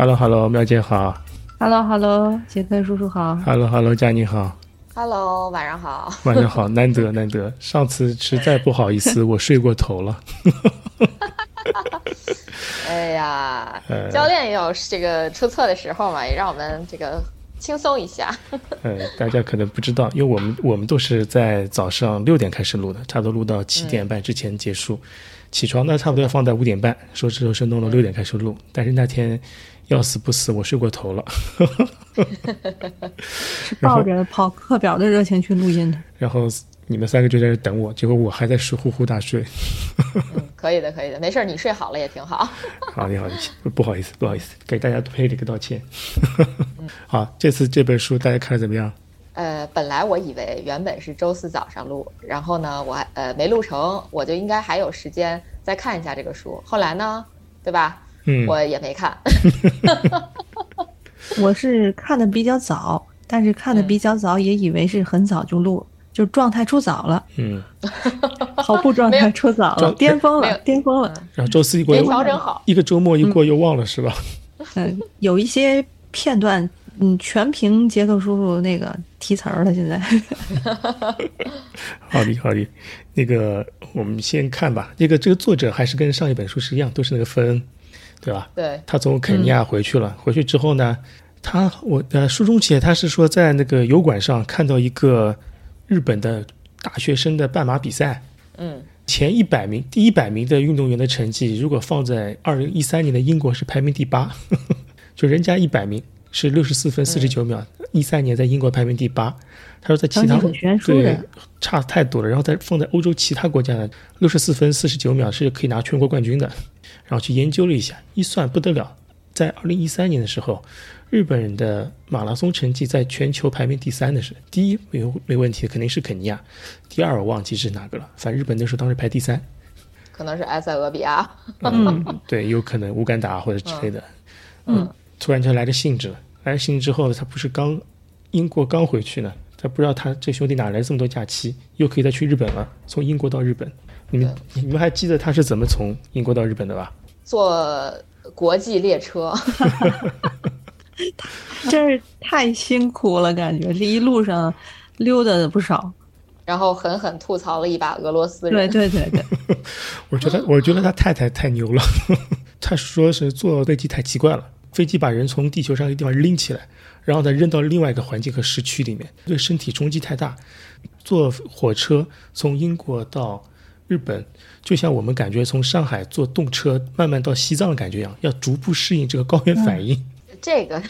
Hello Hello，妙姐好。Hello Hello，杰克叔叔好。Hello Hello，佳妮好。Hello，晚上好。晚上好，难得 难得。上次实在不好意思，我睡过头了。哎呀，呃教练也有这个出错的时候嘛，也让我们这个轻松一下。呃，大家可能不知道，因为我们我们都是在早上六点开始录的，差不多录到七点半之前结束。起床呢，差不多要放在五点半，说是说是弄到六点开始录，但是那天要死不死，我睡过头了。是抱着跑课表的热情去录音的。然后你们三个就在这等我，结果我还在睡呼呼大睡。嗯，可以的，可以的，没事儿，你睡好了也挺好。好，你好，不好意思，不好意思，给大家赔礼个道歉。好，这次这本书大家看的怎么样？呃，本来我以为原本是周四早上录，然后呢，我还呃没录成，我就应该还有时间再看一下这个书。后来呢，对吧？嗯，我也没看。我是看的比较早，但是看的比较早，也以为是很早就录，就状态出早了，嗯，跑步状态出早了，巅峰了，巅峰了。然后周四一过没又调整好。一个周末一过又忘了、是吧？嗯，有一些片段，嗯，全凭杰克叔叔那个提词儿了。现在，好的，好的。那个我们先看吧。这个这个作者还是跟上一本书是一样，都是那个芬恩，对吧？对，他从肯尼亚回去了，回去之后呢，他我呃书中写他是说在那个油管上看到一个日本的大学生的半马比赛，嗯，前一百名第一百名的运动员的成绩，如果放在二零一三年的英国是排名第八，就人家一百名是六十四分四十九秒，一三、年在英国排名第八。他说在其他对。差太多了，然后在放在欧洲其他国家呢，六十四分四十九秒是可以拿全国冠军的。然后去研究了一下，一算不得了，在二零一三年的时候，日本人的马拉松成绩在全球排名第三的是第一没有没问题，肯定是肯尼亚，第二我忘记是哪个了，反正日本那时候当时排第三。可能是埃塞俄比亚。嗯，对，有可能乌干达或者之类的。嗯，突然就来了兴致了，来了兴致之后，他不是刚英国刚回去呢，他不知道他这兄弟哪来这么多假期，又可以再去日本了，从英国到日本。你们你们还记得他是怎么从英国到日本的吧？坐国际列车，真是太辛苦了，感觉这一路上溜达的不少。然后狠狠吐槽了一把俄罗斯人对人。对对对，我觉得我觉得他太太太牛了，他说是坐飞机太奇怪了，飞机把人从地球上一个地方拎起来，然后再扔到另外一个环境和时区里面，对身体冲击太大。坐火车从英国到日本，就像我们感觉从上海坐动车慢慢到西藏的感觉一样，要逐步适应这个高原反应。这 个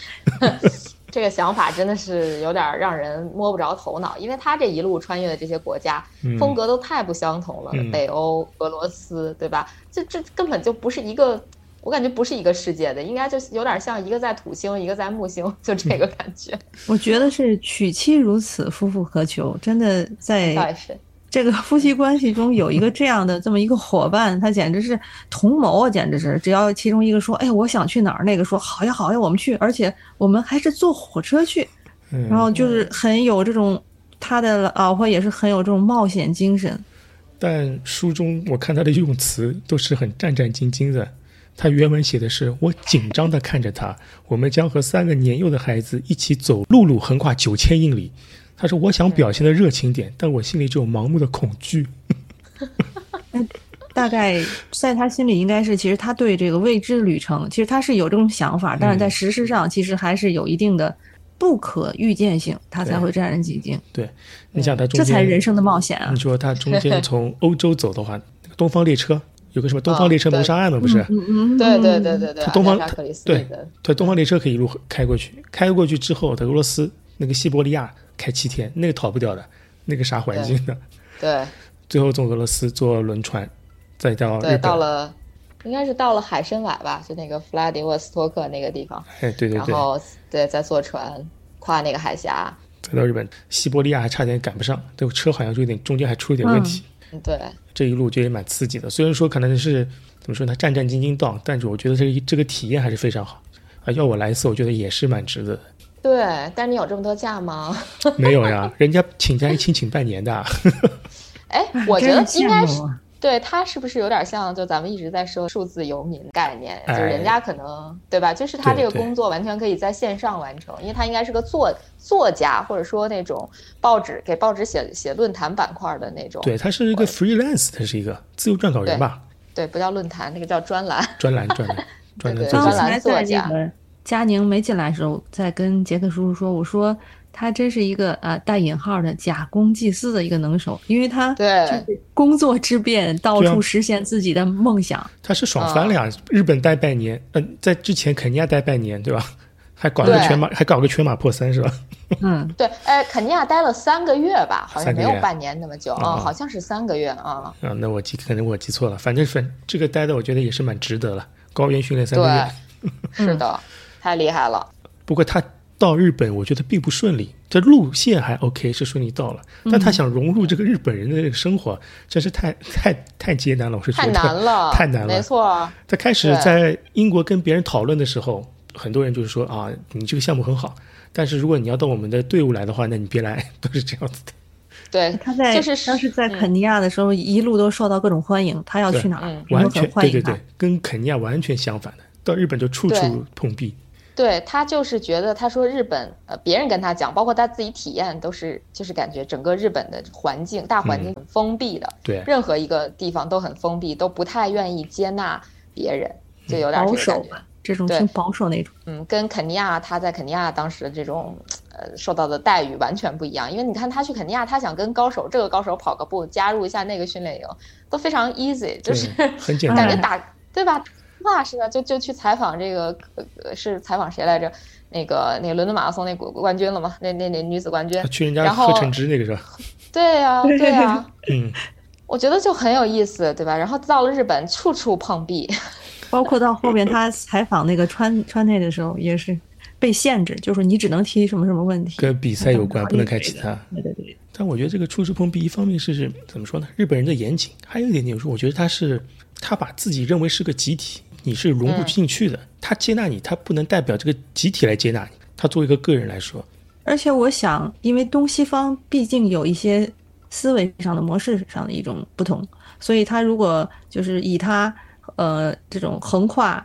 这个想法真的是有点让人摸不着头脑，因为他这一路穿越的这些国家，风格都太不相同了，嗯北欧、俄罗斯，对吧？这这根本就不是一个，我感觉不是一个世界的，应该就有点像一个在土星，一个在木星，就这个感觉。我觉得是娶妻如此，夫复何求？真的在，这个夫妻关系中有一个这样的这么一个伙伴，他简直是同谋啊！简直是，只要其中一个说：“哎，我想去哪儿”，那个说：“好呀，好呀，我们去。”而且我们还是坐火车去，嗯，然后就是很有这种他的老婆也是很有这种冒险精神。但书中我看他的用词都是很战战兢兢的。他原文写的是：“我紧张地看着他，我们将和三个年幼的孩子一起走陆路横跨九千英里。”他说：“我想表现的热情点，但我心里只有盲目的恐惧。大概在他心里应该是，其实他对这个未知旅程，其实他是有这种想法，但是在实施上其实还是有一定的不可预见性，他才会战战兢兢。对，你想他中这，才是人生的冒险啊你！说他中间 从欧洲走的话，东方列车有个什么东方列车谋杀案嘛，不是？嗯嗯，对对对对对，他东方对对，东方列车可以一路开过去，开过去之后，在俄罗斯那个西伯利亚开七天，那个逃不掉的，那个啥环境的。对 最后从俄罗斯坐轮船，再到日对，本。到了。应该是到了海参崴吧，就那个弗拉迪沃斯托克那个地方，哎，对对对，然后对再坐船跨那个海峡，再到日本，西伯利亚还差点赶不上，这个车好像就有点中间还出了点问题。嗯，对，这一路就也蛮刺激的，虽然说可能是怎么说呢，战战兢兢到，但是我觉得这个这个体验还是非常好。啊，要我来一次，我觉得也是蛮值得的。对，但是你有这么多假吗？没有呀，人家请假一请请半年的。哎，我觉得应该是对他是不是有点像就咱们一直在说数字游民概念？哎就是人家可能对吧？就是他这个工作完全可以在线上完成，因为他应该是个作作家，或者说那种报纸给报纸写写论坛板块的那种。对，他是一个 freelance，他是一个自由撰稿人吧，对，不叫论坛，那个叫专栏。专栏专栏 专栏作家。佳宁没进来的时候，在跟杰克叔叔说，我说他真是一个呃带引号的假公济私的一个能手，因为他对就是工作之便，到处实现自己的梦想。他是爽翻了呀！日本待半年，嗯、在之前肯尼亚待半年，对吧？还搞个全马，还搞个全马破三，是吧？嗯，对，哎，肯尼亚待了三个月吧，好像没有半年那么久啊、嗯好像是三个月啊。啊，那我记可能我记错了，反正反这个待的我觉得也是蛮值得了，高原训练三个月。对，是的，太厉害了。不过他到日本，我觉得并不顺利，这路线还 OK，是顺利到了，但他想融入这个日本人的这个生活，真是太太太艰难了，我是觉得。太难了，太难了。没错，他开始在英国跟别人讨论的时候，很多人就是说啊，你这个项目很好，但是如果你要到我们的队伍来的话，那你别来，都是这样子的。对，他在就是当时在嗯。肯尼亚的时候，一路都受到各种欢迎。他要去哪儿嗯，我们完全很欢迎他？对对对。，跟肯尼亚完全相反的，到日本就处处碰壁。对他就是觉得，他说日本，呃，别人跟他讲，包括他自己体验，都是就是感觉整个日本的环境大环境很封闭的，对任何一个地方都很封闭，都不太愿意接纳别人，就有点这保个感觉。守吧，这种对挺保守那种。嗯，跟肯尼亚他在肯尼亚当时的这种呃受到的待遇完全不一样，因为你看他去肯尼亚，他想跟高手这个高手跑个步，加入一下那个训练营，都非常 easy，就是很简单感觉打对吧？那是啊，就就去采访这个呃是采访谁来着？那个那个伦敦马拉松那冠冠军了嘛？那那那女子冠军。去人家然后贺晨之那个是吧？对呀、对呀、嗯，我觉得就很有意思，对吧？然后到了日本，处处碰壁。包括到后面他采访那个川川内的时候，也是被限制，就是你只能提什么什么问题，跟比赛有关，不能开其他。对对对，但我觉得这个处处碰壁，一方面是是怎么说呢？日本人的严谨，还有一点就是，我觉得他是他把自己认为是个集体，你是融不进去的。他接纳你，他不能代表这个集体来接纳你。他作为一个个人来说，而且我想，因为东西方毕竟有一些思维上的模式上的一种不同，所以他如果就是以他呃这种横跨，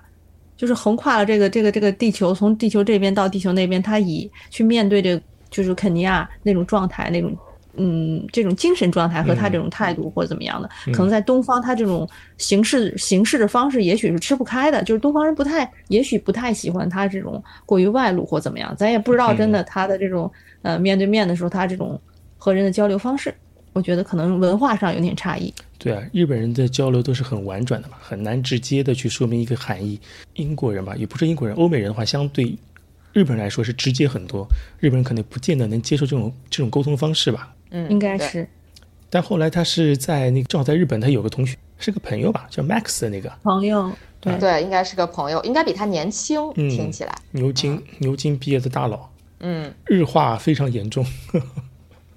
就是横跨了这个这个这个地球，从地球这边到地球那边，他以去面对这个就是肯尼亚那种状态那种。嗯，这种精神状态和他这种态度或者怎么样的，可能在东方他这种形式形式的方式，也许是吃不开的，就是东方人不太，也许不太喜欢他这种过于外露或怎么样，咱也不知道真的他的这种呃面对面的时候，他这种和人的交流方式，我觉得可能文化上有点差异。对啊，日本人的交流都是很婉转的嘛，很难直接的去说明一个含义。英国人吧，也不是英国人，欧美人的话，相对日本人来说是直接很多。日本人可能不见得能接受这种这种沟通方式吧。嗯，应该是。但后来他是在那个正好在日本，他有个同学是个朋友吧，叫 Max 的那个。朋友，对，对，应该是个朋友，应该比他年轻，嗯听起来。牛津牛津毕业的大佬，嗯，日化非常严重，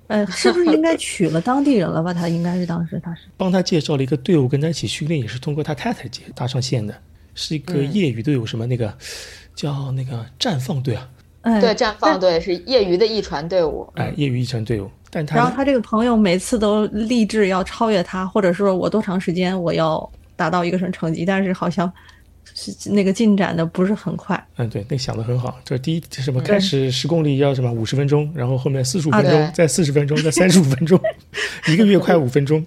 呃，是不是应该娶了当地人了吧？他应该是当时他是，帮他介绍了一个队伍跟他一起训练，也是通过他太太接搭上线的，是一个嗯。业余队伍，什么那个叫那个绽放队啊，哎，对，绽放队是业余的一传队伍。哎，业余一传队伍，但他然后他这个朋友每次都立志要超越他，或者说我多长时间我要达到一个什么成绩，但是好像是那个进展的不是很快。嗯，对，那想的很好。这第一什么开始十公里要什么五十分钟，然后后面四十五分钟，啊再四十分钟，再三十五分钟，一个月快五分钟，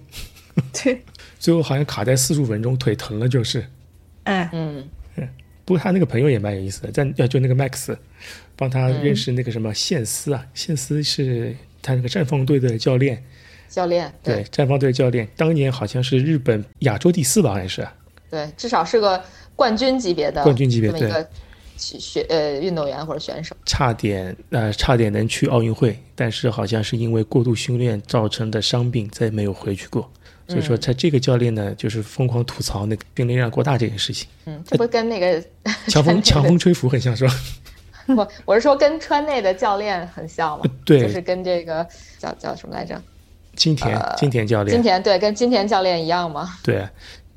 对，最后好像卡在四十五分钟，腿疼了就是。哎，嗯，不过他那个朋友也蛮有意思的，在呃就那个 Max，帮他嗯认识那个什么线斯啊，线斯是他那个绽放队的教练，教练，对，绽放队教练，当年好像是日本亚洲第四吧，好像是。对，至少是个冠军级别的冠军级别这么一个学呃运动员或者选手。差点呃差点能去奥运会，但是好像是因为过度训练造成的伤病，再没有回去过。所以说，他这个教练呢，就是疯狂吐槽那个训练量过大这件事情，嗯，这不跟那个 强风强风吹拂很像是吧？我，我是说跟川内的教练很像嘛，对就是跟这个叫叫什么来着？金田金田教练金，田对，跟金田教练一样吗。对。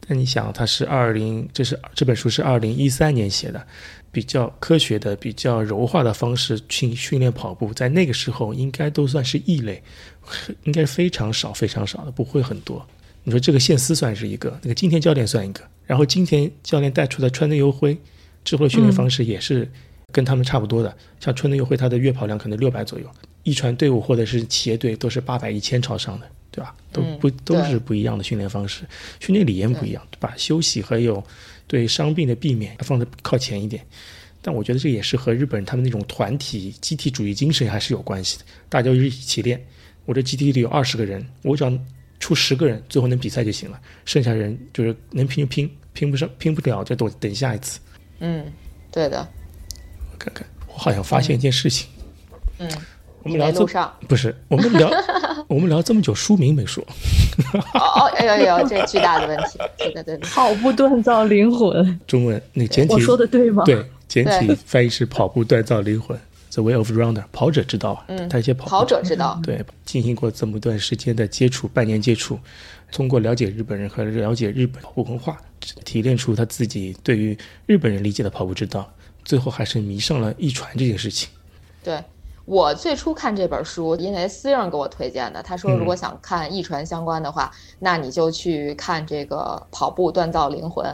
但你想，他是二零，这是这本书是二零一三年写的，比较科学的、比较柔化的方式去训练跑步，在那个时候应该都算是异类，应该非常少、非常少的，不会很多。你说这个线丝算是一个，那个今天教练算一个，然后今天教练带出的川内优辉之后的训练方式也是跟他们差不多的，像川内优辉他的月跑量可能六百左右，一传队伍或者是企业队都是八百一千朝上的，对吧？都不都是不一样的训练方式，训练理念不一样，把休息还有对伤病的避免放的靠前一点。但我觉得这也是和日本人他们那种团体集体主义精神还是有关系的，大家一起练。我这集体里有二十个人，我只要出十个人，最后能比赛就行了。剩下人就是能拼就拼，拼不上拼不了就等等下一次。嗯，对的。我看看，我好像发现一件事情。嗯，我们聊这路上不是我们聊 我们聊这么久，书名没说。哦哦，哎呦哎呦，这巨大的问题。对对对，跑步锻造灵魂。中文那简体我说的对吗？对，简体翻译是跑步锻造灵魂。The way of runner，跑者之道啊，嗯，他一些跑跑者之道，对，进行过这么段时间的接触，半年接触，通过了解日本人和了解日本跑步文化，提炼出他自己对于日本人理解的跑步之道，最后还是迷上了一传这件事情。对。我最初看这本书，因为思颖给我推荐的。他说，如果想看一传相关的话，那你就去看这个《跑步锻造灵魂》，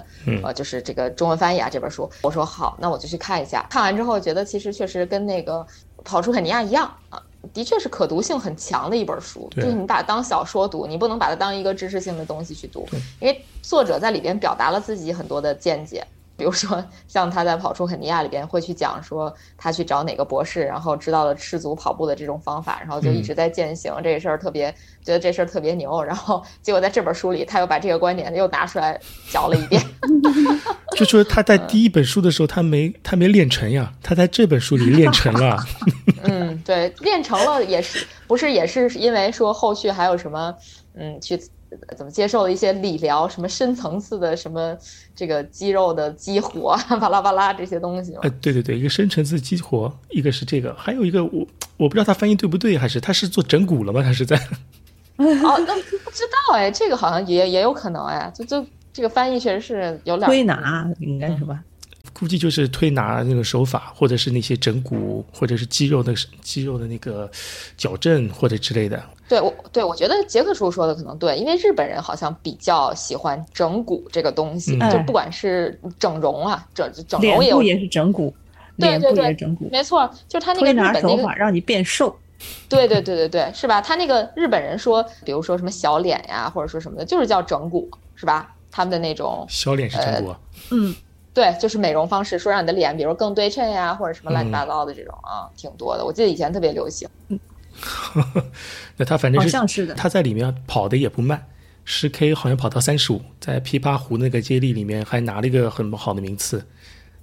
呃，就是这个中文翻译啊这本书。我说好，那我就去看一下。看完之后，觉得其实确实跟那个《跑出肯尼亚》一样啊，的确是可读性很强的一本书。就是你把它当小说读，你不能把它当一个知识性的东西去读，因为作者在里边表达了自己很多的见解。比如说，像他在跑出肯尼亚里边会去讲说，他去找哪个博士，然后知道了赤足跑步的这种方法，然后就一直在践行这个事儿，特别觉得这事儿特别牛。然后结果在这本书里，他又把这个观点又拿出来嚼了一遍。就说他在第一本书的时候，他没他没练成呀，他在这本书里练成了。嗯，对，练成了也是不是也是因为说后续还有什么嗯去。怎么接受了一些理疗，什么深层次的什么这个肌肉的激活，巴拉巴拉这些东西？哎，对对对，一个深层次激活，一个是这个，还有一个我我不知道他翻译对不对，还是他是做整骨了吗？他是在？哦，那不知道哎，这个好像也也有可能哎，就就这个翻译确实是有点推拿，应该是吧？估计就是推拿那个手法，或者是那些整骨，或者是肌肉的肌肉的那个矫正或者之类的。对，我对我觉得杰克叔说的可能对，因为日本人好像比较喜欢整骨这个东西，就不管是整容啊，整整容也有也是整骨，对对对，整骨，没错，就他那个日本那个让你变瘦，对对对对对，是吧？他那个日本人说，比如说什么小脸呀，或者说什么的，就是叫整骨，是吧？他们的那种小脸是整骨，嗯，对，就是美容方式，说让你的脸比如更对称呀，或者什么乱七八糟的这种啊，挺多的。我记得以前特别流行。那他反正是是的，他在里面跑的也不慢，十 K 好像跑到三十五，在琵琶湖那个接力里面还拿了一个很好的名次。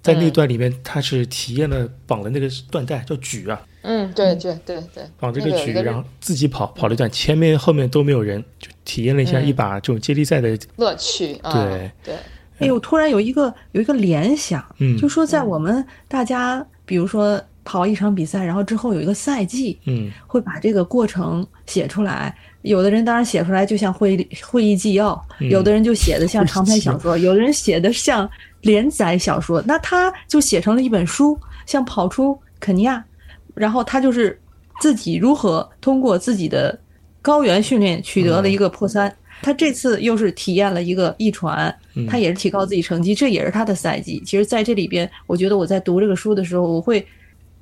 在那段里面，他是体验了绑了那个缎带叫举啊，嗯，对对对对，绑这个举，然后自己跑跑了一段，前面后面都没有人，就体验了一下一把这种接力赛的乐趣。对对，哎呦，突然有一个有一个联想，嗯，就说在我们大家，比如说。跑一场比赛，然后之后有一个赛季，嗯，会把这个过程写出来。有的人当然写出来就像会会议纪要，有的人就写的像长篇小说，有的人写的像连载小说。那他就写成了一本书，像跑出肯尼亚，然后他就是自己如何通过自己的高原训练取得了一个破三。他这次又是体验了一个一传，他也是提高自己成绩，这也是他的赛季。其实，在这里边，我觉得我在读这个书的时候，我会。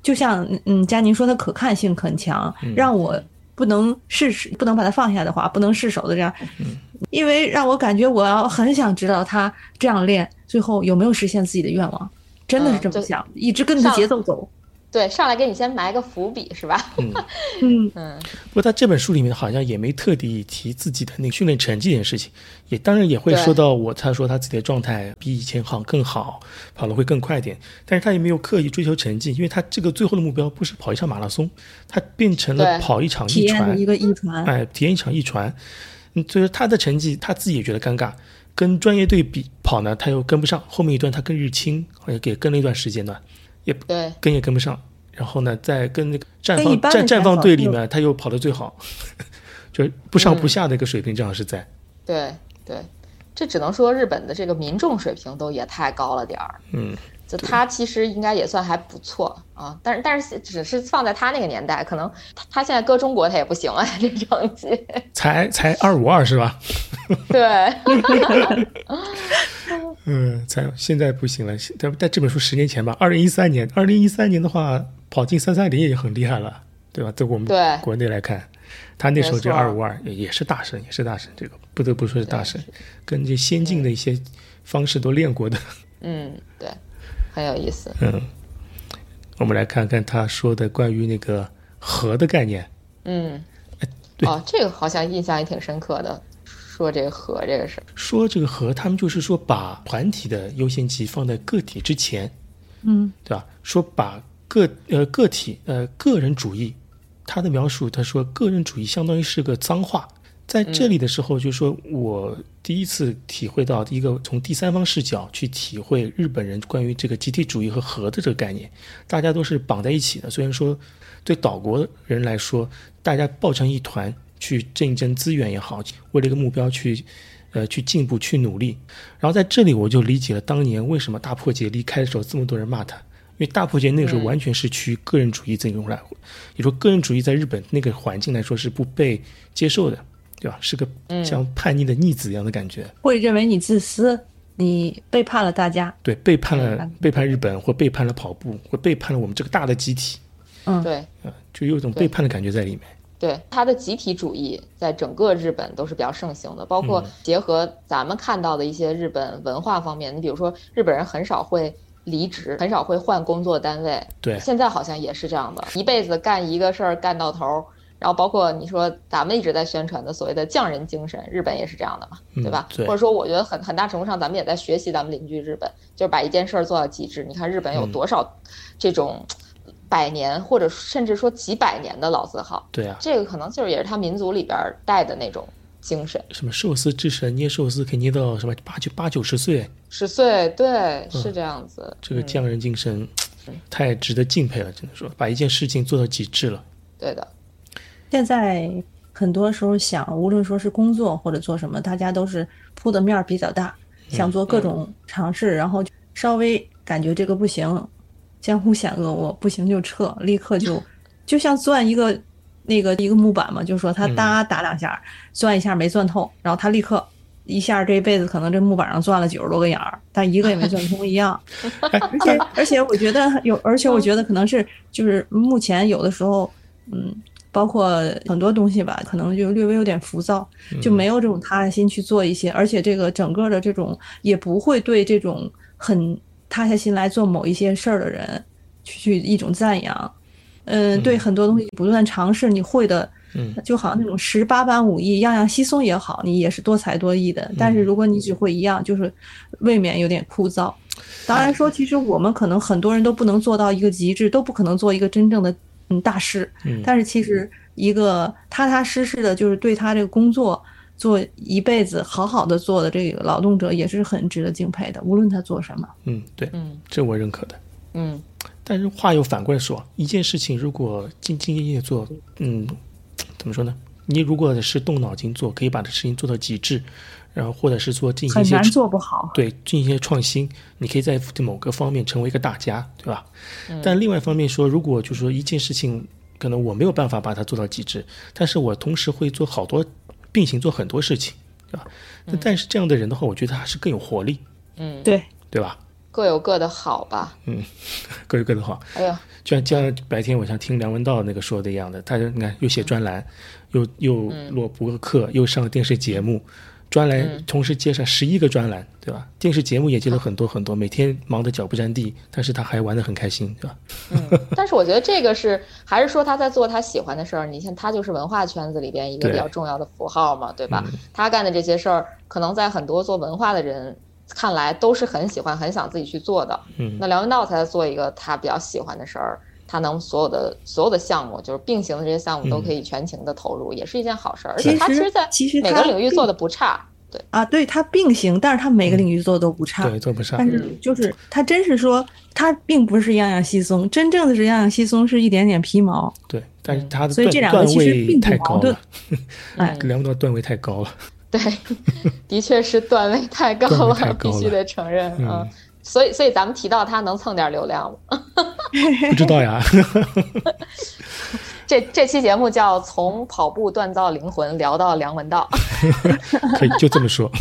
就像嗯，佳宁说的可看性很强，让我不能试不能把它放下的话，不能释手的这样，因为让我感觉我要很想知道他这样练最后有没有实现自己的愿望，真的是这么想，一直跟着节奏走。对，上来给你先埋个伏笔是吧？嗯。嗯。嗯。不过他这本书里面好像也没特地提自己的那个训练成绩这件事情，也当然也会说到我，他说他自己的状态比以前好更好，跑得会更快点，但是他也没有刻意追求成绩，因为他这个最后的目标不是跑一场马拉松，他变成了跑一场一传，一个一传，哎，体验一场一传，嗯，所以他的成绩他自己也觉得尴尬，跟专业队比跑呢，他又跟不上，后面一段他跟日清好像给跟了一段时间段。也对，跟也跟不上，然后呢，在跟那个绽放绽绽放队里面，他又跑得最好，就不上不下的一个水平，正好是在。对对，这只能说日本的这个民众水平都也太高了点儿。嗯，就他其实应该也算还不错啊，但是但是只是放在他那个年代，可能他他现在搁中国他也不行啊，这成绩。才才二五二是吧？对，嗯，才现在不行了。但但这本书十年前吧，二零一三年，二零一三年的话，跑进三三零也很厉害了，对吧？在我们对国内来看，他那时候这没错二五二也也是大神，也是大神，这个不得不说是大神，跟这先进的一些方式都练过的。嗯，对，很有意思。嗯，我们来看看他说的关于那个和的概念。嗯，对哦，这个好像印象也挺深刻的，说这个和这个事儿。说这个和，他们就是说把团体的优先级放在个体之前，嗯对吧？说把个呃个体呃个人主义，他的描述他说个人主义相当于是个脏话，在这里的时候，就说我第一次体会到一个从第三方视角去体会日本人关于这个集体主义和和的这个概念，大家都是绑在一起的。虽然说对岛国人来说，大家抱成一团去竞争资源也好，为了一个目标去。呃，去进步，去努力。然后在这里，我就理解了当年为什么大破节离开的时候这么多人骂他，因为大破节那个时候完全是趋于个人主义这种来，也说个人主义在日本那个环境来说是不被接受的，对吧？是个像叛逆的逆子一样的感觉。会认为你自私，你背叛了大家。对，背叛了背叛日本，或背叛了跑步，或背叛了我们这个大的集体，嗯，对，啊，就有一种背叛的感觉在里面。对，他的集体主义在整个日本都是比较盛行的，包括结合咱们看到的一些日本文化方面，你比如说日本人很少会离职，很少会换工作单位，对，现在好像也是这样的，一辈子干一个事儿干到头儿。然后包括你说咱们一直在宣传的所谓的匠人精神，日本也是这样的嘛，对吧？对或者说，我觉得很很大程度上咱们也在学习咱们邻居日本，就是把一件事儿做到极致。你看日本有多少这种百年或者甚至说几百年的老字号，对啊，这个可能就是也是他民族里边带的那种精神。什么寿司之神捏寿司可以捏到什么八九八九十岁，十岁，对，是这样子。这个嗯匠人精神、太值得敬佩了，只能说把一件事情做到极致了。对的，现在很多时候想，无论说是工作或者做什么，大家都是铺的面儿比较大，想做各种尝试，然后稍微感觉这个不行，江湖险恶，我不行就撤，立刻就就像钻一个那个一个木板嘛，就说他哒打两下，钻一下没钻透，然后他立刻。一下这辈子可能这木板上钻了九十多个眼儿，但一个也没钻通一样。而且而且我觉得有，而且我觉得可能是就是目前有的时候，嗯，包括很多东西吧，可能就略微有点浮躁，就没有这种踏下心去做一些，而且这个整个的这种也不会对这种很踏下心来做某一些事儿的人去去一种赞扬。嗯，对很多东西不断尝试，你会的，嗯，就好像那种十八般武艺，样样稀松也好，你也是多才多艺的。但是如果你只会一样，就是未免有点枯燥。当然说，其实我们可能很多人都不能做到一个极致，都不可能做一个真正的嗯大师。嗯但是其实一个踏踏实实的，就是对他这个工作做一辈子好好的做的这个劳动者，也是很值得敬佩的。无论他做什么，嗯，对，嗯这我认可的。嗯但是话又反过来说，一件事情如果兢兢业业做，嗯，怎么说呢？你如果是动脑筋做，可以把这事情做到极致，然后或者是说进行一些很难做不好。对进行一些创新，你可以在某个方面成为一个大家，对吧？但另外一方面说，如果就是说一件事情，可能我没有办法把它做到极致，但是我同时会做好多并行做很多事情，对吧？那但是这样的人的话，我觉得他是更有活力，嗯，对，对吧？各有各的好吧。嗯 各有各的好。哎呀，就像就像白天我像听梁文道那个说的一样的，他就你看又写专栏，又又落博客，又上电视节目，专栏同时接上十一个专栏，对吧？电视节目也接了很多很多，每天忙得脚不沾地，但是他还玩得很开心，对吧？嗯，但是我觉得这个是还是说他在做他喜欢的事儿。你像他就是文化圈子里边一个比较重要的符号嘛，对吧？他干的这些事儿，可能在很多做文化的人看来都是很喜欢、很想自己去做的。嗯那梁文道才做一个他比较喜欢的事儿，他能所有的所有的项目，就是并行的这些项目都可以全情的投入，也是一件好事儿。而且他其实在每其实他个领域做的不差。对，啊，对他并行，但是他每个领域做的都不差。对，做不差但。是就是他真是说，他并不是样样稀松，真正的是样样稀松是一点点皮毛。对，但是他的所以段段这两个其实并不矛盾太高了，哎，梁文道段位太高了。对，的确是段位太高了，高了必须得承认嗯啊。所以，所以咱们提到他能蹭点流量吗？不知道呀。这这期节目叫从跑步锻造灵魂聊到梁文道，可以就这么说。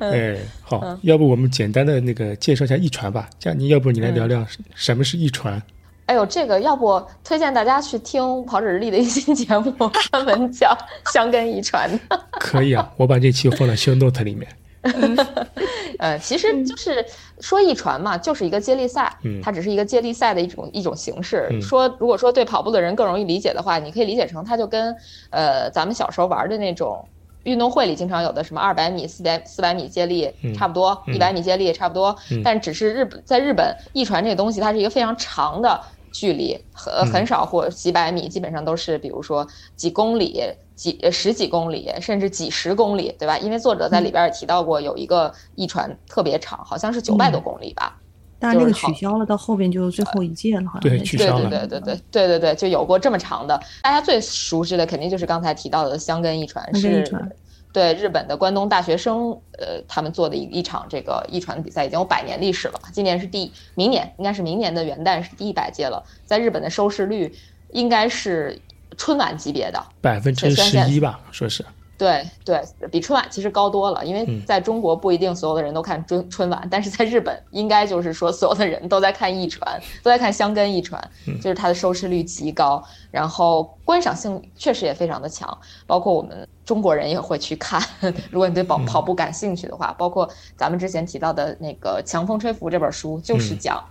哎，好，要不我们简单的那个介绍一下一传吧。这样，你要不你来聊聊什么是一传？哎呦，这个要不推荐大家去听跑者日历的一期节目，专门讲香根遗传的。可以啊，我把这期放在 show note 里面。呃，其实就是说一传嘛，就是一个接力赛，嗯它只是一个接力赛的一种一种形式。说如果说对跑步的人更容易理解的话，你可以理解成它就跟呃咱们小时候玩的那种运动会里经常有的什么二百米、四百四百米接力差不多，一百米接力也差不多，但只是日本在日本一传这个东西，它是一个非常长的。距离很很少或几百米，基本上都是比如说几公里、几十几公里，甚至几十公里，对吧？因为作者在里边也提到过，有一个一传特别长，好像是九百多公里吧。但是那个取消了，到后边就最后一届了，好像对取消了。对对对对对对对，就有过这么长的。大家最熟知的肯定就是刚才提到的香根一传，是。对日本的关东大学生，呃，他们做的一一场这个一传比赛已经有百年历史了。今年是第，明年应该是明年的元旦是第一百届了。在日本的收视率应该是春晚级别的，百分之十一吧，说是。对对，比春晚其实高多了，因为在中国不一定所有的人都看春春晚，但是在日本应该就是说所有的人都在看一传，都在看香根一传，就是它的收视率极高，然后观赏性确实也非常的强，包括我们中国人也会去看。如果你对跑跑步感兴趣的话，包括咱们之前提到的那个《强风吹拂》这本书，就是讲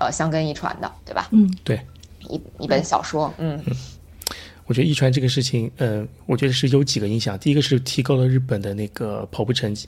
呃香根一传的，对吧？嗯，对，一一本小说，嗯。我觉得一传这个事情，呃，我觉得是有几个影响。第一个是提高了日本的那个跑步成绩，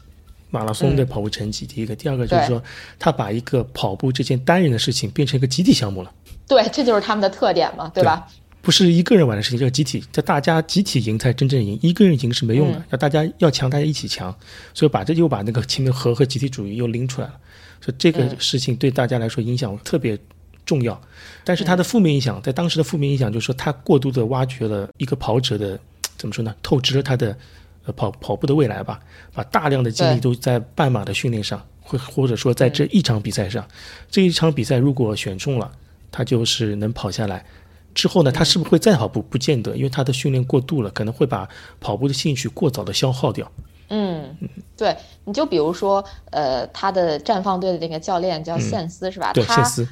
马拉松的跑步成绩。第一个，第二个就是说，他把一个跑步这件单人的事情变成一个集体项目了。对，这就是他们的特点嘛，对吧？不是一个人玩的事情，叫集体，叫大家集体赢才真正赢，一个人赢是没用的，要大家要强，大家一起强。所以把这又把那个前面和和集体主义又拎出来了。所以这个事情对大家来说影响特别。重要，但是它的负面影响，在当时的负面影响就是说，它过度的挖掘了一个跑者的 怎么说呢？透支了他的呃跑跑步的未来吧，把大量的精力都在半马的训练上，或或者说在这一场比赛上。这一场比赛如果选中了，他就是能跑下来。之后呢，他是不是会再跑步？不见得，因为他的训练过度了，可能会把跑步的兴趣过早的消耗掉。嗯，对，你就比如说，呃，他的绽放队的那个教练叫线斯，是吧？对，线斯。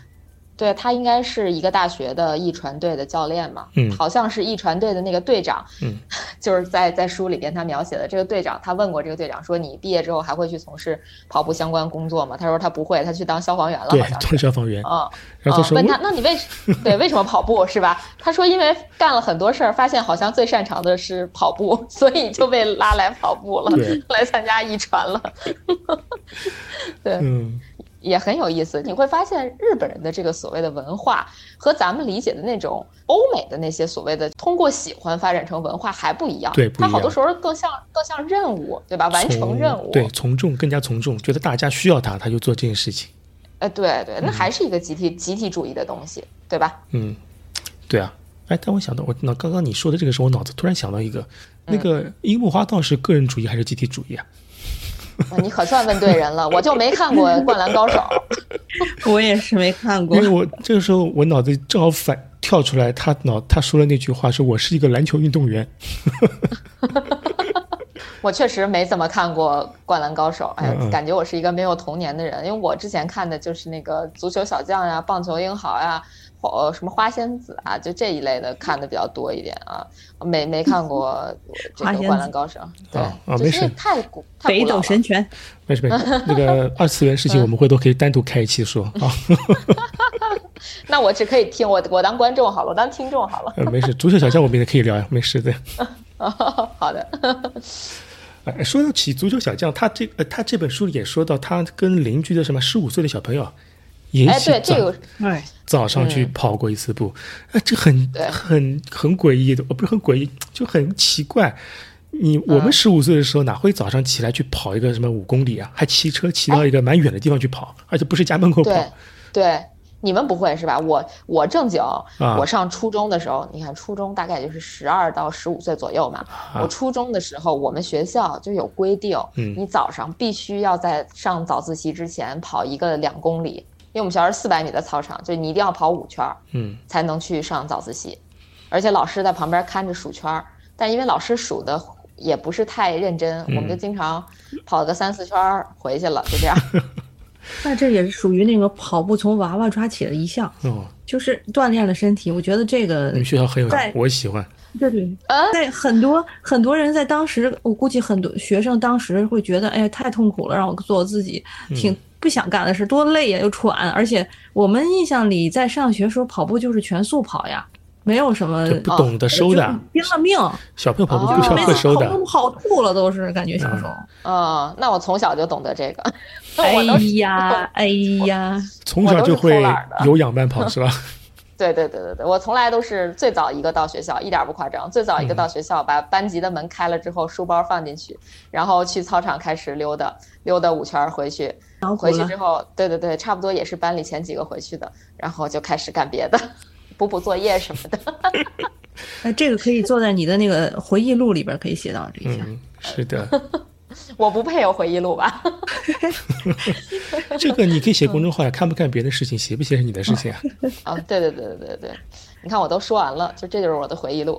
对他应该是一个大学的艺传队的教练嘛，嗯，好像是艺传队的那个队长，嗯，就是在在书里边他描写的这个队长，他问过这个队长说，你毕业之后还会去从事跑步相关工作吗？他说他不会，他去当消防员了，好像当消防员啊。然后问他，那你为对为什么跑步是吧？他说因为干了很多事儿，发现好像最擅长的是跑步，所以就被拉来跑步了，来参加艺传了。对，嗯。也很有意思，你会发现日本人的这个所谓的文化和咱们理解的那种欧美的那些所谓的通过喜欢发展成文化还不一样。对，它好多时候更像更像任务，对吧？完成任务。对，从众更加从众，觉得大家需要他，他就做这件事情。哎，对对，那还是一个集体集体主义的东西，对吧？嗯，对啊。哎，但我想到，我那刚刚你说的这个时候，我脑子突然想到一个，那个樱木花道是个人主义还是集体主义啊？你可算问对人了，我就没看过《灌篮高手》，我也是没看过。因为我这个时候我脑子正好反跳出来，他脑他说了那句话，说我是一个篮球运动员。我确实没怎么看过《灌篮高手》，哎呀，感觉我是一个没有童年的人，因为我之前看的就是那个足球小将呀、棒球英豪呀。呃，什么花仙子啊，就这一类的看的比较多一点啊，没没看过 这个《灌篮高手》。对，啊，没事。太古北斗神拳。没事没事，那个二次元事情我们回头可以单独开一期说啊。那我只可以听，我我当观众好了，我当听众好了。没事，足球小将我们也可以聊呀，没事的。好的。哎，说起足球小将，他这呃，他这本书里也说到，他跟邻居的什么十五岁的小朋友。哎，对，这个哎，早上去跑过一次步，哎，这很很很诡异的，哦，不是很诡异，就很奇怪。你我们十五岁的时候哪会早上起来去跑一个什么五公里啊？还骑车骑到一个蛮远的地方去跑，而且不是家门口跑。对，你们不会是吧？我我正经，我上初中的时候，你看初中大概就是十二到十五岁左右嘛。我初中的时候，我们学校就有规定，你早上必须要在上早自习之前跑一个两公里。因为我们学校是四百米的操场，就你一定要跑五圈儿，嗯，才能去上早自习，而且老师在旁边看着数圈儿，但因为老师数的也不是太认真，我们就经常跑个三四圈儿回去了，就这样。那这也是属于那个跑步从娃娃抓起的一项，哦，就是锻炼了身体。我觉得这个你们学校很有，我喜欢。对对，在很多很多人在当时，我估计很多学生当时会觉得，哎呀，太痛苦了，让我做自己挺不想干的事，多累呀，又喘。而且我们印象里，在上学时候跑步就是全速跑呀，没有什么就不懂得收的，拼了命，小朋友跑步哦不需要每次会收的。跑吐了，都是感觉小时候。啊，那我从小就懂得这个，哎呀，哎呀，从小就会有氧慢跑是吧？对对对对对，我从来都是最早一个到学校，一点儿不夸张。最早一个到学校，把班级的门开了之后，书包放进去，然后去操场开始溜达，溜达五圈儿回去。然后回去之。后，对对对，差不多也是班里前几个回去的，然后就开始干别的，补补作业什么的。那，这个可以坐在你的那个回忆录里边，可以写到这一项。嗯，是的，我不配有回忆录吧？这个你可以写公众号呀，看不看别的事情，写不写是你的事情啊。啊，对对对对对对，你看我都说完了，就这就是我的回忆录。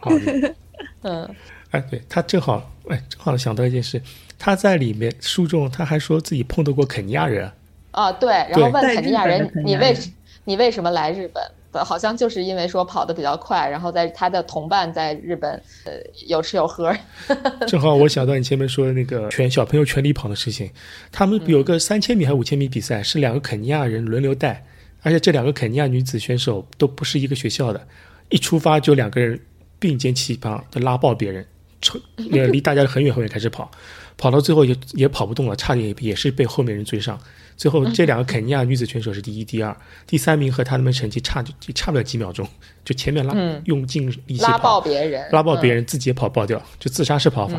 好的，嗯，哎，对他正好，哎，正好想到一件事，他在里面书中他还说自己碰到过肯尼亚人，啊对，然后问在肯尼亚人你为亚人你为什么来日本？好像就是因为说跑得比较快，然后在他的同伴在日本，呃，有吃有喝。正好我想到你前面说的那个全小朋友全力跑的事情，他们有个三千米还是五千米比赛，是两个肯尼亚人轮流带，而且这两个肯尼亚女子选手都不是一个学校的，一出发就两个人并肩齐膀的拉爆别人，从呃 离大家很远很远开始跑，跑到最后也也跑不动了，差点也也是被后面人追上。最后这两个肯尼亚女子选手是第一、第二，第三名和他们成绩差就就差不了几秒钟，就前面拉、嗯用尽力气拉爆，别人，拉爆别人。人，自己也跑爆掉，就自杀式跑法。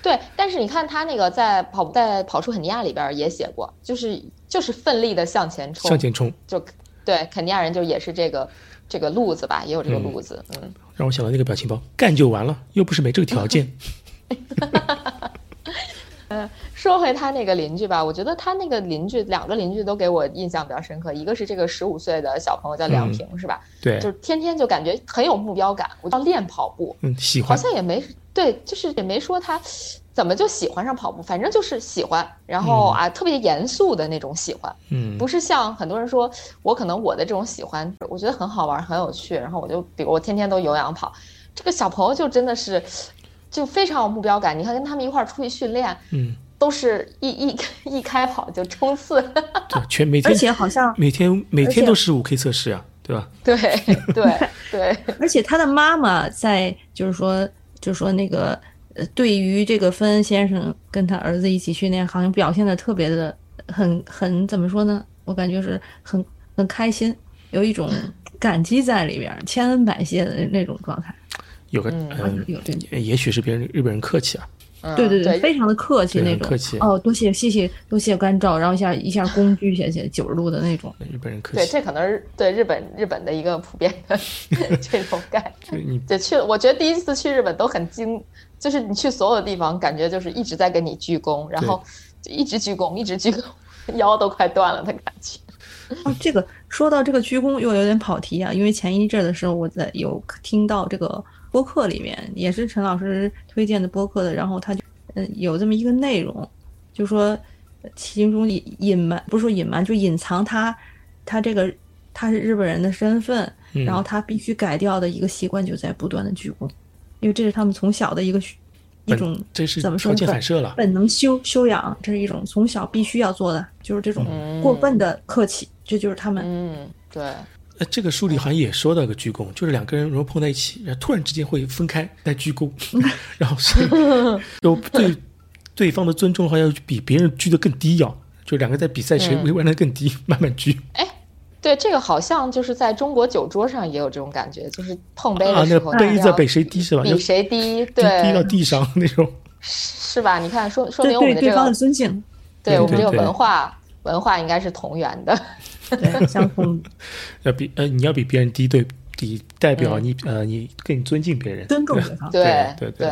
对，但是你看他那个在跑在跑出肯尼亚里边也写过，就是就是奋力的向前冲，向前冲，就对肯尼亚人就也是这个这个路子吧，也有这个路子，嗯，让我想到那个表情包，干就完了，又不是没这个条件。说回他那个邻居吧，我觉得他那个邻居两个邻居都给我印象比较深刻，一个是这个十五岁的小朋友叫梁平，是吧？对，就是天天就感觉很有目标感，我要练跑步，嗯，喜欢好，像也没对，就是也没说他怎么就喜欢上跑步，反正就是喜欢，然后啊特别严肃的那种喜欢，嗯，不是像很多人说我可能我的这种喜欢，我觉得很好玩很有趣，然后我就比如我天天都有氧跑，这个小朋友就真的是就非常有目标感，你看跟他们一块儿出去训练，嗯，都是一一一开跑就冲刺，对，全每天而且好像，每天每天都是五 K 测试啊，对吧？对对对，而且他的妈妈在就是说，就是说那个，呃，对于这个芬恩先生跟他儿子一起训练，好像表现的特别的很很怎么说呢？我感觉是很很开心，有一种感激在里边儿，千恩百谢的那种状态。有个嗯嗯，有这。也许是别人日本人客气啊，嗯对对对非常的客气那种。客气哦，多谢谢谢多谢关照，然后一下一下躬居下去九十度的那种。日本人客气对，这可能是对日本日本的一个普遍的 这种概念。就你就去了，我觉得第一次去日本都很惊，就是你去所有的地方，感觉就是一直在跟你鞠躬，然后就一直鞠躬，一直鞠躬，腰都快断了的感觉。哦，这个说到这个鞠躬又有点跑题啊，因为前一阵儿的时候我在有听到这个播客里面，也是陈老师推荐的播客的，然后他就嗯有这么一个内容，就说呃其中隐隐瞒不是说隐瞒，就隐藏他他这个他是日本人的身份，嗯然后他必须改掉的一个习惯就在不断的鞠躬，因为这是他们从小的一个训一种这是怎么说反射了，本能修修养，这是一种从小必须要做的，就是这种嗯过分的客气，这就是他们。嗯，对，呃，这个书里好像也说到个鞠躬，就是两个人如果碰在一起，然后突然之间会分开再鞠躬，然后是都对对方的尊重好像比别人鞠得更低要，就两个在比赛谁嗯弯的更低，慢慢鞠哎对，这个好像就是在中国酒桌上也有这种感觉，就是碰杯啊，那的时候，杯子比谁低是吧？比谁低，对低到，地上那种。是吧？你看，说说明我们的这对对方的个，尊敬，对我们这个文化文化应该是同源的。对相同 要比呃，你要比别人低，对，比代表嗯你、呃，你更尊敬别人，尊重对方。对对对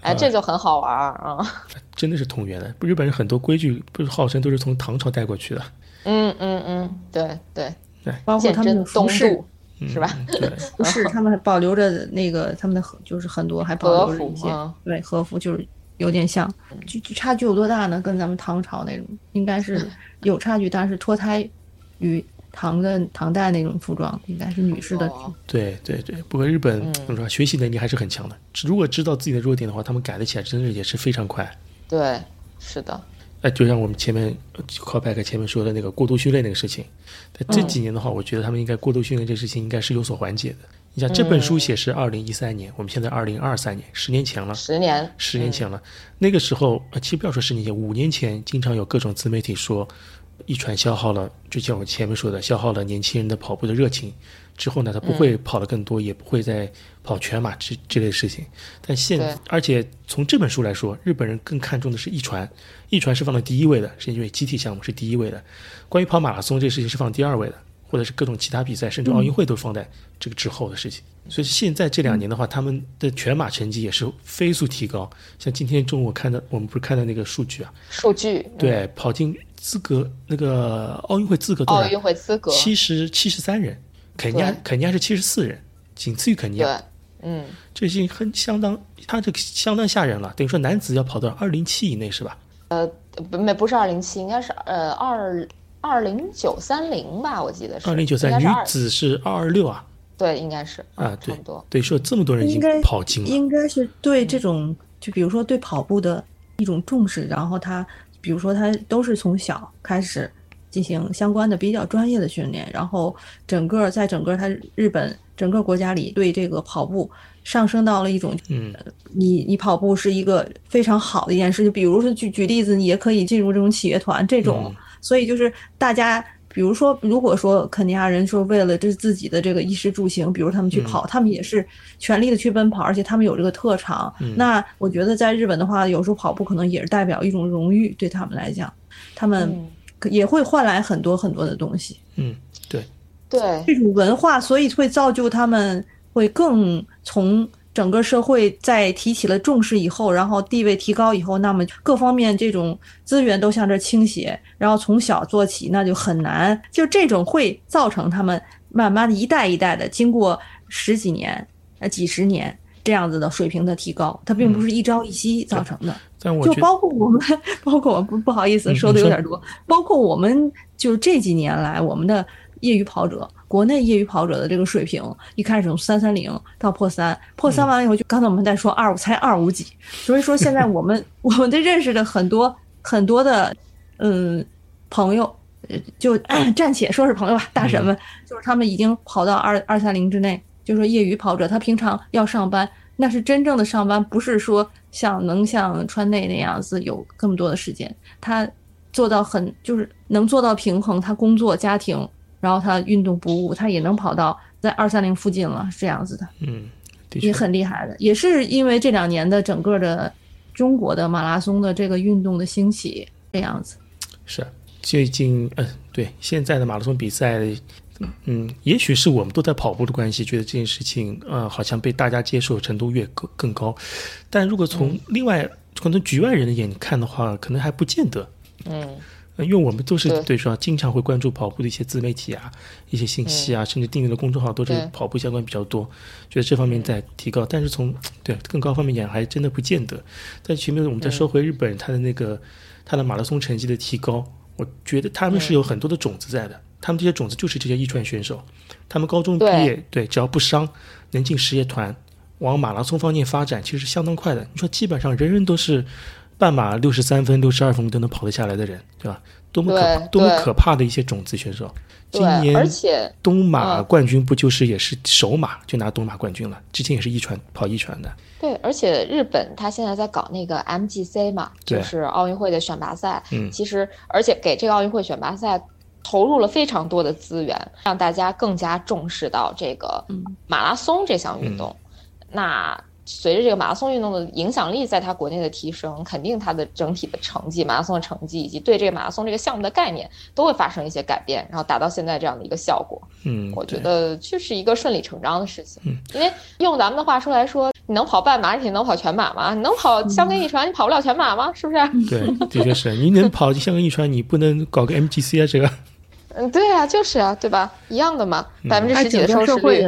哎，这就很好玩儿啊。真的是同源的。日本人很多规矩不是号称都是从唐朝带过去的，嗯嗯嗯，对对对，包括他们的服饰，是吧？对，服饰他们还保留着那个他们的就是很多还保留着一些，对和服就是有点像，就差距有多大呢？跟咱们唐朝那种应该是有差距，但是脱胎于。唐的唐代那种服装应该是女士的。对对对，不过日本怎么说，学习能力还是很强的。如果知道自己的弱点的话，他们改得起来，真的也是非常快。对，是的。哎，就像我们前面 callback 前面说的那个过度训练那个事情，在这几年的话，我觉得他们应该过度训练这个事情应该是有所缓解的。你像这本书写是二零一三年，我们现在二零二三年，十年前了。十年，十年前了。那个时候，其实不要说十年前，五年前，经常有各种自媒体说。一传消耗了，就像我前面说的，消耗了年轻人的跑步的热情。之后呢，他不会跑得更多，也不会再跑全马这这类事情。但现，而且从这本书来说，日本人更看重的是一传，一传是放在第一位的，是因为集体项目是第一位的。关于跑马拉松这事情是放第二位的，或者是各种其他比赛，甚至奥运会都放在这个之后的事情。所以现在这两年的话，他们的全马成绩也是飞速提高。像今天中午看的，我们不是看的那个数据啊？数据对，跑进。资格那个奥运会资格，奥运会资格七十七十三人，肯尼亚肯尼亚是七十四人，仅次于肯尼亚。对，嗯，这已经很相当，他这个相当吓人了。等于说男子要跑到二零七以内是吧？呃，不没不是二零七，应该是呃二二零九三零吧，我记得是二零九三。女子是二二六啊？对，应该是啊，差不多。对，说这么多人已经跑进了，应该是对这种，就比如说对跑步的一种重视，然后他。比如说，他都是从小开始进行相关的比较专业的训练，然后整个在整个他日本整个国家里，对这个跑步上升到了一种，嗯，你你跑步是一个非常好的一件事情。比如说举举例子，你也可以进入这种企业团这种，所以就是大家。比如说，如果说肯尼亚人说为了这自己的这个衣食住行，比如他们去跑，他们也是全力的去奔跑，而且他们有这个特长。那我觉得在日本的话，有时候跑步可能也是代表一种荣誉，对他们来讲，他们也会换来很多很多的东西。嗯，对，对，这种文化，所以会造就他们会更从。整个社会在提起了重视以后，然后地位提高以后，那么各方面这种资源都向这倾斜，然后从小做起，那就很难。就这种会造成他们慢慢的一代一代的，经过十几年、呃几十年这样子的水平的提高，它并不是一朝一夕造成的。就包括我们，包括我不不好意思说的有点多，包括我们就这几年来我们的业余跑者。国内业余跑者的这个水平，一开始从三三零到破三，破三完了以后，就刚才我们在说二五才二五几，所以说现在我们 我们的认识的很多很多的嗯朋友，就 暂且说是朋友吧，大神们，就是他们已经跑到二二三零之内，就说业余跑者，他平常要上班，那是真正的上班，不是说像能像川内那样子有这么多的时间，他做到很就是能做到平衡，他工作家庭。然后他运动不误，他也能跑到在二三零附近了，是这样子的，嗯，也很厉害的，也是因为这两年的整个的中国的马拉松的这个运动的兴起，这样子。是最近，嗯，对，现在的马拉松比赛，嗯，也许是我们都在跑步的关系，觉得这件事情，呃，好像被大家接受程度越更更高。但如果从另外可能局外人的眼看的话，可能还不见得，嗯。因为我们都是对说，经常会关注跑步的一些自媒体啊，一些信息啊，甚至订阅的公众号都是跑步相关比较多，觉得这方面在提高。但是从对更高方面讲，还真的不见得。在前面我们再说回日本，他的那个他的马拉松成绩的提高，我觉得他们是有很多的种子在的。他们这些种子就是这些一传选手，他们高中毕业，对，只要不伤，能进实业团，往马拉松方面发展，其实是相当快的。你说基本上人人都是。半马六十三分、六十二分都能跑得下来的人，对吧？多么可多么可怕的一些种子选手。今年而且东马冠军不就是也是首马就拿东马冠军了？之前也是一传跑一传的。对，而且日本他现在在搞那个 MGC 嘛，就是奥运会的选拔赛。嗯，其实而且给这个奥运会选拔赛投入了非常多的资源，让大家更加重视到这个马拉松这项运动。那。随着这个马拉松运动的影响力在它国内的提升，肯定它的整体的成绩，马拉松的成绩以及对这个马拉松这个项目的概念都会发生一些改变，然后达到现在这样的一个效果。嗯，我觉得就是一个顺理成章的事情。嗯，因为用咱们的话说来说，你能跑半马，你能跑全马吗？你能跑香根一传，你跑不了全马吗？是不是？对，的确是你能跑香根一传，你不能搞个 MGC 啊？这个嗯，对啊，就是啊，对吧？一样的嘛，百分之十几的收视率。